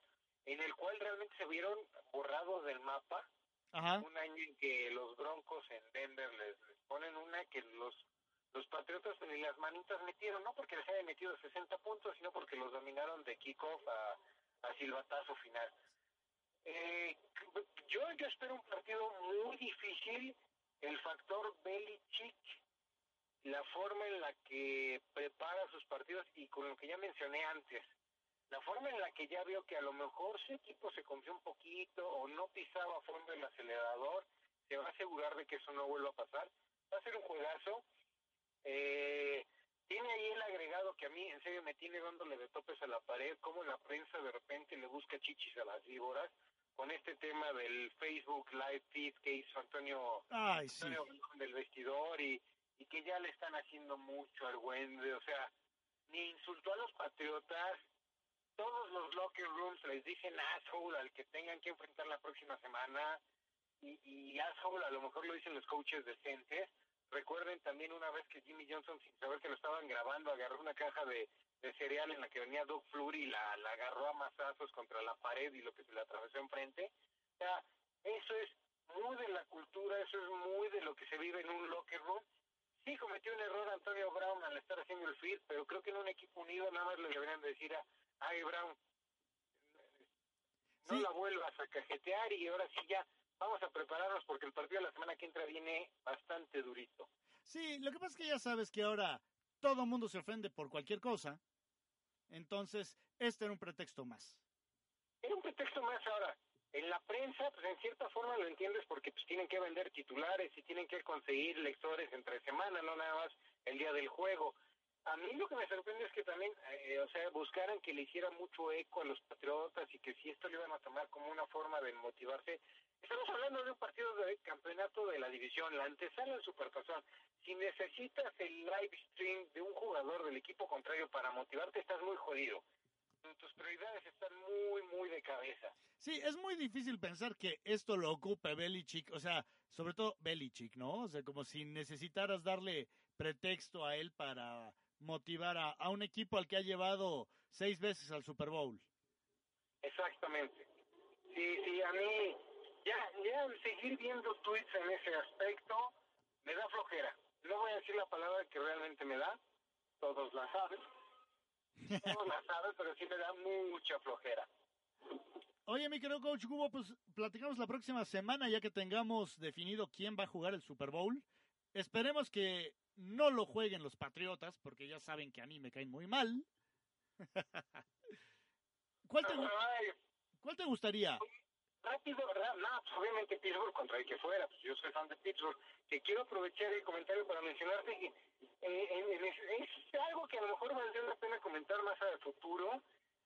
Speaker 6: en el cual realmente se vieron borrados del mapa. Un año en que los Broncos en Denver les, les ponen una que los los Patriotas ni las manitas metieron, no porque les hayan metido 60 puntos, sino porque los dominaron de kickoff a, a silbatazo final. Eh, yo, yo espero un partido muy difícil. El factor Belichick, la forma en la que prepara sus partidos y con lo que ya mencioné antes, la forma en la que ya veo que a lo mejor su equipo se confió un poquito o no pisaba a fondo el acelerador, se va a asegurar de que eso no vuelva a pasar. Va a ser un juegazo. Eh, tiene ahí el agregado que a mí en serio me tiene dándole de topes a la pared, como la prensa de repente le busca chichis a las víboras con este tema del Facebook Live Feed que hizo Antonio,
Speaker 2: Ay.
Speaker 6: Antonio del vestidor y, y que ya le están haciendo mucho al Wende, o sea, ni insultó a los patriotas, todos los locker rooms les dicen asshole al que tengan que enfrentar la próxima semana y, y asshole a lo mejor lo dicen los coaches decentes. Recuerden también una vez que Jimmy Johnson, sin saber que lo estaban grabando, agarró una caja de, cereal en la que venía Doug Flurry y la, la agarró a mazazos contra la pared y lo que se le atravesó enfrente. O sea, eso es muy de la cultura, eso es muy de lo que se vive en un locker room. Sí cometió un error Antonio Brown al estar haciendo el feed, pero creo que en un equipo unido nada más le deberían de decir a, ay Brown, no
Speaker 2: Sí.
Speaker 6: la vuelvas a cajetear y ahora sí ya vamos a prepararnos porque el partido de la semana que entra viene bastante durito.
Speaker 2: Sí, lo que pasa es que ya sabes que ahora todo el mundo se ofende por cualquier cosa. Entonces, este era un pretexto más.
Speaker 6: Era un pretexto más ahora. En la prensa, pues en cierta forma lo entiendes porque pues tienen que vender titulares y tienen que conseguir lectores entre semana, no nada más el día del juego. A mí lo que me sorprende es que también, eh, o sea, buscaran que le hiciera mucho eco a los patriotas y que si esto lo iban a tomar como una forma de motivarse. Estamos hablando de un partido de campeonato de la división, la antesala del Supertazón. Si necesitas el live stream de un jugador del equipo contrario para motivarte, estás muy jodido. Tus prioridades están muy, muy de cabeza.
Speaker 2: Sí, es muy difícil pensar que esto lo ocupe Belichick, o sea, sobre todo Belichick, ¿no? O sea, como si necesitaras darle pretexto a él para motivar a, a un equipo al que ha llevado seis veces al Super Bowl.
Speaker 6: Exactamente. Sí, sí, a mí ya, ya seguir viendo tweets en ese aspecto me da flojera. No voy a decir la palabra que realmente me da, todos la saben, todos la saben, pero sí me da mucha flojera.
Speaker 2: Oye, mi querido coach Cubo, pues platicamos la próxima semana ya que tengamos definido quién va a jugar el Super Bowl. Esperemos que no lo jueguen los Patriotas, porque ya saben que a mí me caen muy mal. ¿Cuál te, cuál te gustaría?
Speaker 6: rápido, ¿verdad? No, pues obviamente Pittsburgh contra el que fuera, pues yo soy fan de Pittsburgh. Que quiero aprovechar el comentario para mencionarte que eh, en- en- es, es algo que a lo mejor valdría la pena comentar más a futuro.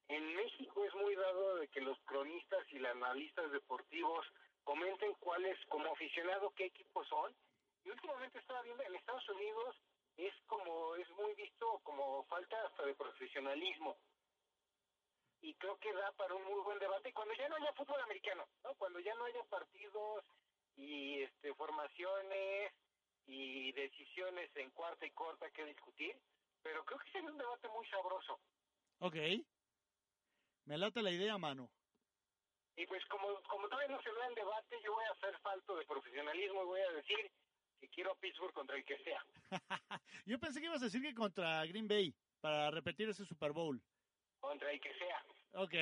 Speaker 6: En México es muy dado de que los cronistas y los analistas deportivos comenten cuáles, como aficionado, qué equipos son. Y últimamente estaba viendo, en Estados Unidos es como, es muy visto como falta hasta de profesionalismo y creo que da para un muy buen debate cuando ya no haya fútbol americano, ¿no? Cuando ya no haya partidos y este formaciones y decisiones en cuarta y corta que discutir, pero creo que sería un debate muy sabroso.
Speaker 2: Ok. Me late la idea, mano.
Speaker 6: Y pues como, como todavía no se da el debate, yo voy a hacer falto de profesionalismo y voy a decir que quiero a Pittsburgh contra el que sea.
Speaker 2: Yo pensé que ibas a decir que contra Green Bay, para repetir ese Super Bowl.
Speaker 6: Contra el que sea.
Speaker 2: Ok.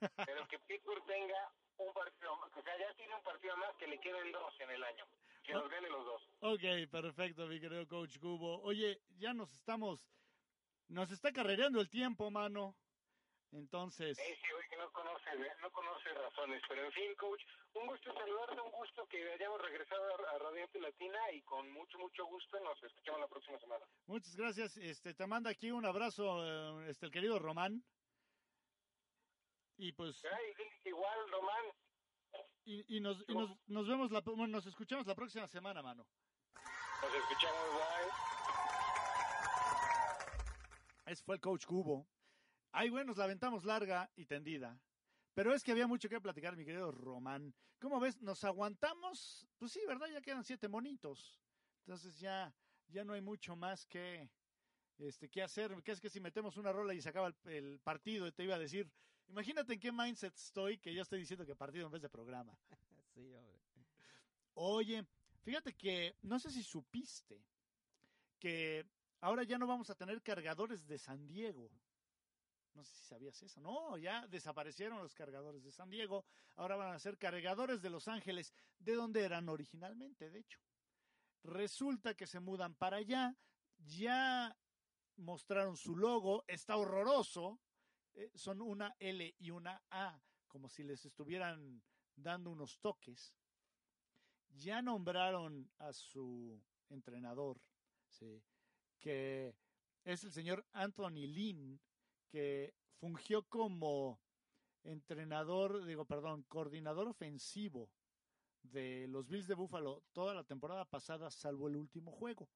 Speaker 6: Pero que Pittsburgh tenga un partido más, o sea, ya tiene un partido más que le queden dos en el año. Que nos gane los dos.
Speaker 2: Ok, perfecto, mi querido coach Cubo. Oye, ya nos estamos, nos está carrereando el tiempo, mano. Entonces,
Speaker 6: que no conoce, ¿eh? no conoce razones. Pero en fin, coach, un gusto saludarte, un gusto que hayamos regresado a, Radiante Latina y con mucho, mucho gusto nos escuchamos la próxima semana.
Speaker 2: muchas gracias. Este, te manda aquí un abrazo, eh, este, el querido Román. Y pues,
Speaker 6: Ay, igual, Román,
Speaker 2: y, y nos, y nos, nos vemos, la, bueno, nos escuchamos la próxima semana, mano.
Speaker 6: nos escuchamos, bye.
Speaker 2: Ese fue el coach Cubo. Ay, bueno, nos la aventamos larga y tendida. Pero es que había mucho que platicar, mi querido Román. ¿Cómo ves? ¿Nos aguantamos? Pues sí, ¿verdad? Ya quedan siete monitos. Entonces ya, ya no hay mucho más que, este, que hacer. Que es que si metemos una rola y se acaba el, el partido, te iba a decir, imagínate en qué mindset estoy que yo estoy diciendo que partido en vez de programa.
Speaker 5: sí, hombre.
Speaker 2: Oye, fíjate que no sé si supiste que ahora ya no vamos a tener cargadores de San Diego. No sé si sabías eso. No, ya desaparecieron los cargadores de San Diego. Ahora van a ser cargadores de Los Ángeles, de donde eran originalmente, de hecho. Resulta que se mudan para allá. Ya mostraron su logo. Está horroroso. Eh, son una L y una A, como si les estuvieran dando unos toques. Ya nombraron a su entrenador, ¿sí? que es el señor Anthony Lynn, que fungió como entrenador, digo, perdón, coordinador ofensivo de los Bills de Buffalo toda la temporada pasada, salvo el último juego.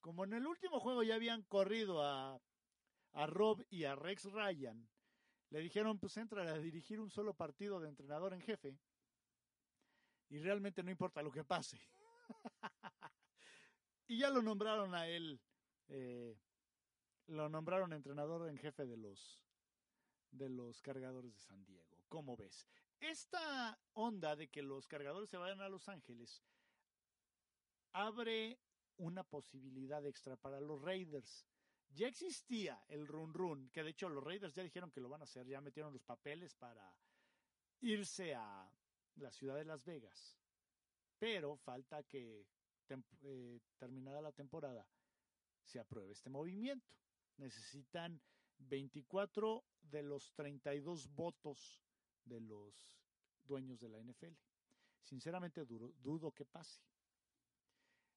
Speaker 2: Como en el último juego ya habían corrido a, a Rob y a Rex Ryan, le dijeron, pues entra a dirigir un solo partido de entrenador en jefe y realmente no importa lo que pase. y ya lo nombraron a él, eh, lo nombraron entrenador en jefe de los de los cargadores de San Diego. ¿Cómo ves? Esta onda de que los cargadores se vayan a Los Ángeles abre una posibilidad extra para los Raiders. Ya existía el run run, que de hecho los Raiders ya dijeron que lo van a hacer, ya metieron los papeles para irse a la ciudad de Las Vegas. Pero falta que eh, terminada la temporada se apruebe este movimiento. Necesitan 24 de los 32 votos de los dueños de la NFL. Sinceramente duro, dudo que pase.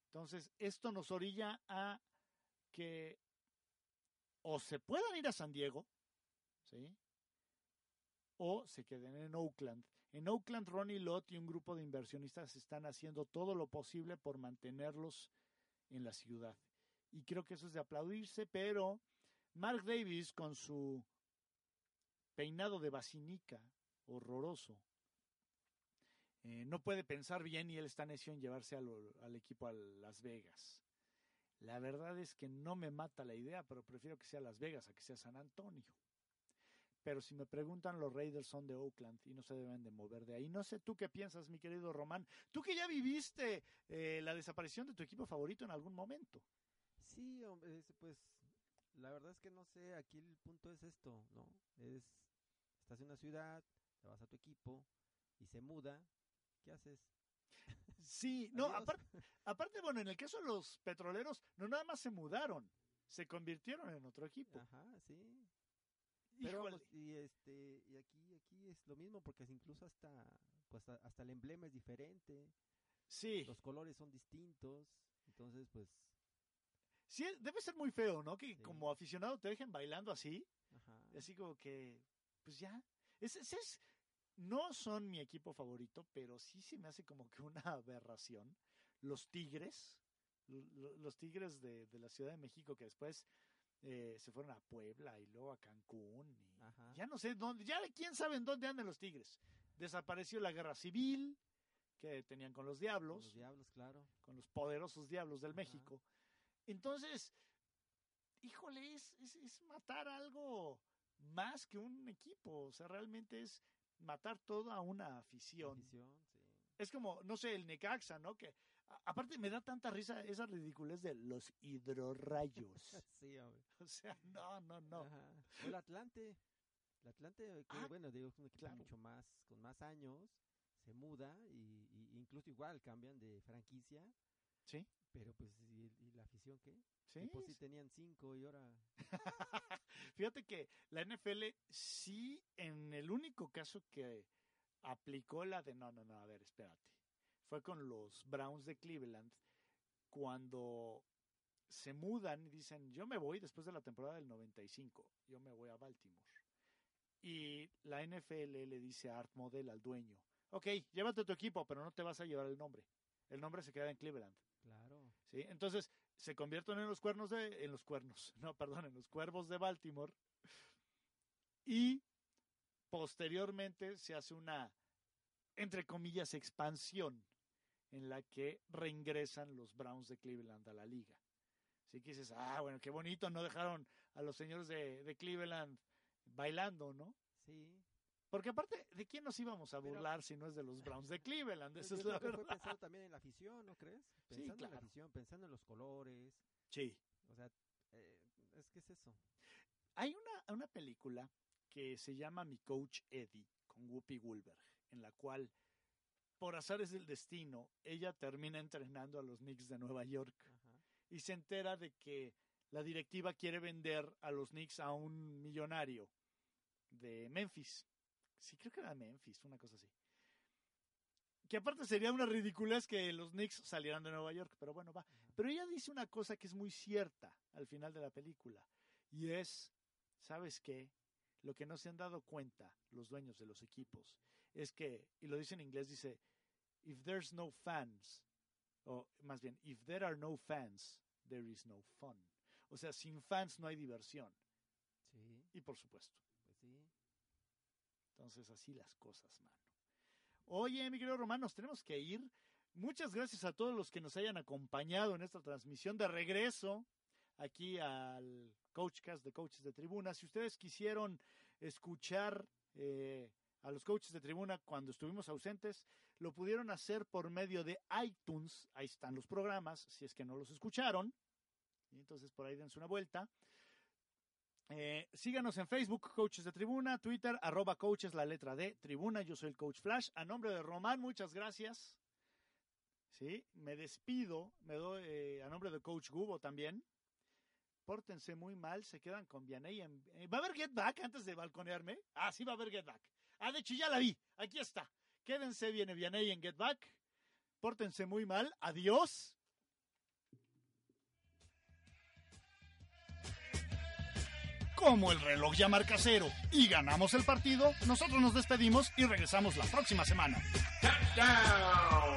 Speaker 2: Entonces, esto nos orilla a que o se puedan ir a San Diego, ¿sí? O se queden en Oakland. En Oakland, Ronnie Lott y un grupo de inversionistas están haciendo todo lo posible por mantenerlos en la ciudad. Y creo que eso es de aplaudirse, pero Mark Davis con su peinado de basinica horroroso, eh, no puede pensar bien y él está necio en llevarse al, equipo a Las Vegas. La verdad es que no me mata la idea, pero prefiero que sea Las Vegas a que sea San Antonio. Pero si me preguntan, los Raiders son de Oakland y no se deben de mover de ahí. No sé tú qué piensas, mi querido Román. Tú que ya viviste eh, la desaparición de tu equipo favorito en algún momento.
Speaker 5: Sí, hombre, pues la verdad es que no sé, aquí el punto es esto, ¿no? Es, estás en una ciudad, te vas a tu equipo y se muda, ¿qué haces?
Speaker 2: Sí, no, aparte, aparte, bueno, en el caso de los petroleros, no nada más se mudaron, se convirtieron en otro equipo.
Speaker 5: Ajá, sí. Pero vamos, y este y aquí aquí es lo mismo porque incluso hasta pues hasta el emblema es diferente.
Speaker 2: Sí.
Speaker 5: Los colores son distintos, entonces pues
Speaker 2: Sí, debe ser muy feo, ¿no? Que como aficionado te dejen bailando así. Ajá. Así como que, pues ya. Ese es, no son mi equipo favorito, pero sí se me hace como que una aberración. Los Tigres, los Tigres de, de la Ciudad de México que después eh, se fueron a Puebla y luego a Cancún. Y ya no sé dónde, ya quién sabe en dónde andan los Tigres. Desapareció la guerra civil que tenían con los diablos.
Speaker 5: Con los diablos, claro.
Speaker 2: Con los poderosos diablos del Ajá. México. Entonces, híjole, es, es, es, matar algo más que un equipo. O sea, realmente es matar toda una afición.
Speaker 5: afición sí.
Speaker 2: Es como, no sé, el Necaxa, ¿no? Que a, aparte me da tanta risa esa ridiculez de los hidrorrayos.
Speaker 5: sí, hombre.
Speaker 2: O sea, no, no, no.
Speaker 5: Ajá. O el Atlante. El Atlante, que ah, bueno, digo, es un equipo claro. mucho más, con más años, se muda y, y incluso igual cambian de franquicia.
Speaker 2: Sí.
Speaker 5: Pero pues, ¿y, y la afición qué?
Speaker 2: Sí.
Speaker 5: Pues si tenían cinco y ahora.
Speaker 2: Fíjate que la NFL sí, en el único caso que aplicó la de no, no, no, a ver, espérate. Fue con los Browns de Cleveland cuando se mudan y dicen, yo me voy después de la temporada del 95, yo me voy a Baltimore. Y la NFL le dice a Art Model, al dueño, ok, llévate tu equipo, pero no te vas a llevar el nombre. El nombre se queda en Cleveland. ¿Sí? Entonces, se convierten en los cuernos de, en los cuernos, no, perdón, en los cuervos de Baltimore. Y posteriormente se hace una, entre comillas, expansión en la que reingresan los Browns de Cleveland a la liga. Así que dices, ah, bueno, qué bonito, no dejaron a los señores de, de Cleveland bailando, ¿no?
Speaker 5: Sí.
Speaker 2: Porque aparte, ¿de quién nos íbamos a
Speaker 5: Pero-
Speaker 2: burlar si no es de los Browns de Cleveland? Esa
Speaker 5: yo
Speaker 2: es la
Speaker 5: que fue
Speaker 2: verdad.
Speaker 5: pensado también en la afición, ¿no crees?
Speaker 2: Sí,
Speaker 5: Pensando en la afición, pensando en los colores.
Speaker 2: Sí.
Speaker 5: O sea, eh, es que es eso.
Speaker 2: Hay una, una película que se llama Mi Coach Eddie con Whoopi Goldberg, en la cual, por azares del destino, ella termina entrenando a los Knicks de Nueva York
Speaker 5: Ajá.
Speaker 2: y se entera de que la directiva quiere vender a los Knicks a un millonario de Memphis. Sí, creo que era Memphis, una cosa así. Que aparte sería una ridiculez que los Knicks salieran de Nueva York, pero bueno, va. Pero ella dice una cosa que es muy cierta al final de la película, y es, ¿sabes qué? Lo que no se han dado cuenta los dueños de los equipos es que, y lo dice en inglés, dice, if there's no fans, o más bien, if there are no fans, there is no fun. O sea, sin fans no hay diversión.
Speaker 5: Sí,
Speaker 2: Y por supuesto. Entonces, así las cosas, mano. Oye, mi querido Román, nos tenemos que ir. Muchas gracias a todos los que nos hayan acompañado en esta transmisión de regreso aquí al Coachcast de Coaches de Tribuna. Si ustedes quisieron escuchar eh, a los coaches de Tribuna cuando estuvimos ausentes, lo pudieron hacer por medio de iTunes. Ahí están los programas, si es que no los escucharon. Y entonces por ahí dense una vuelta. Eh, síganos en Facebook, Coaches de Tribuna, Twitter, arroba coaches, la letra D, Tribuna, yo soy el Coach Flash. A nombre de Román, muchas gracias. Sí, me despido, me doy eh, a nombre de Coach Gubo también. Pórtense muy mal, se quedan con Vianey. En, eh, ¿Va a haber Get Back antes de balconearme? Ah, sí va a haber Get Back. Ah, de hecho ya la vi, aquí está. Quédense, viene Vianey en Get Back. Pórtense muy mal, adiós. Como el reloj ya marca cero y ganamos el partido, nosotros nos despedimos y regresamos la próxima semana.
Speaker 4: Touchdown.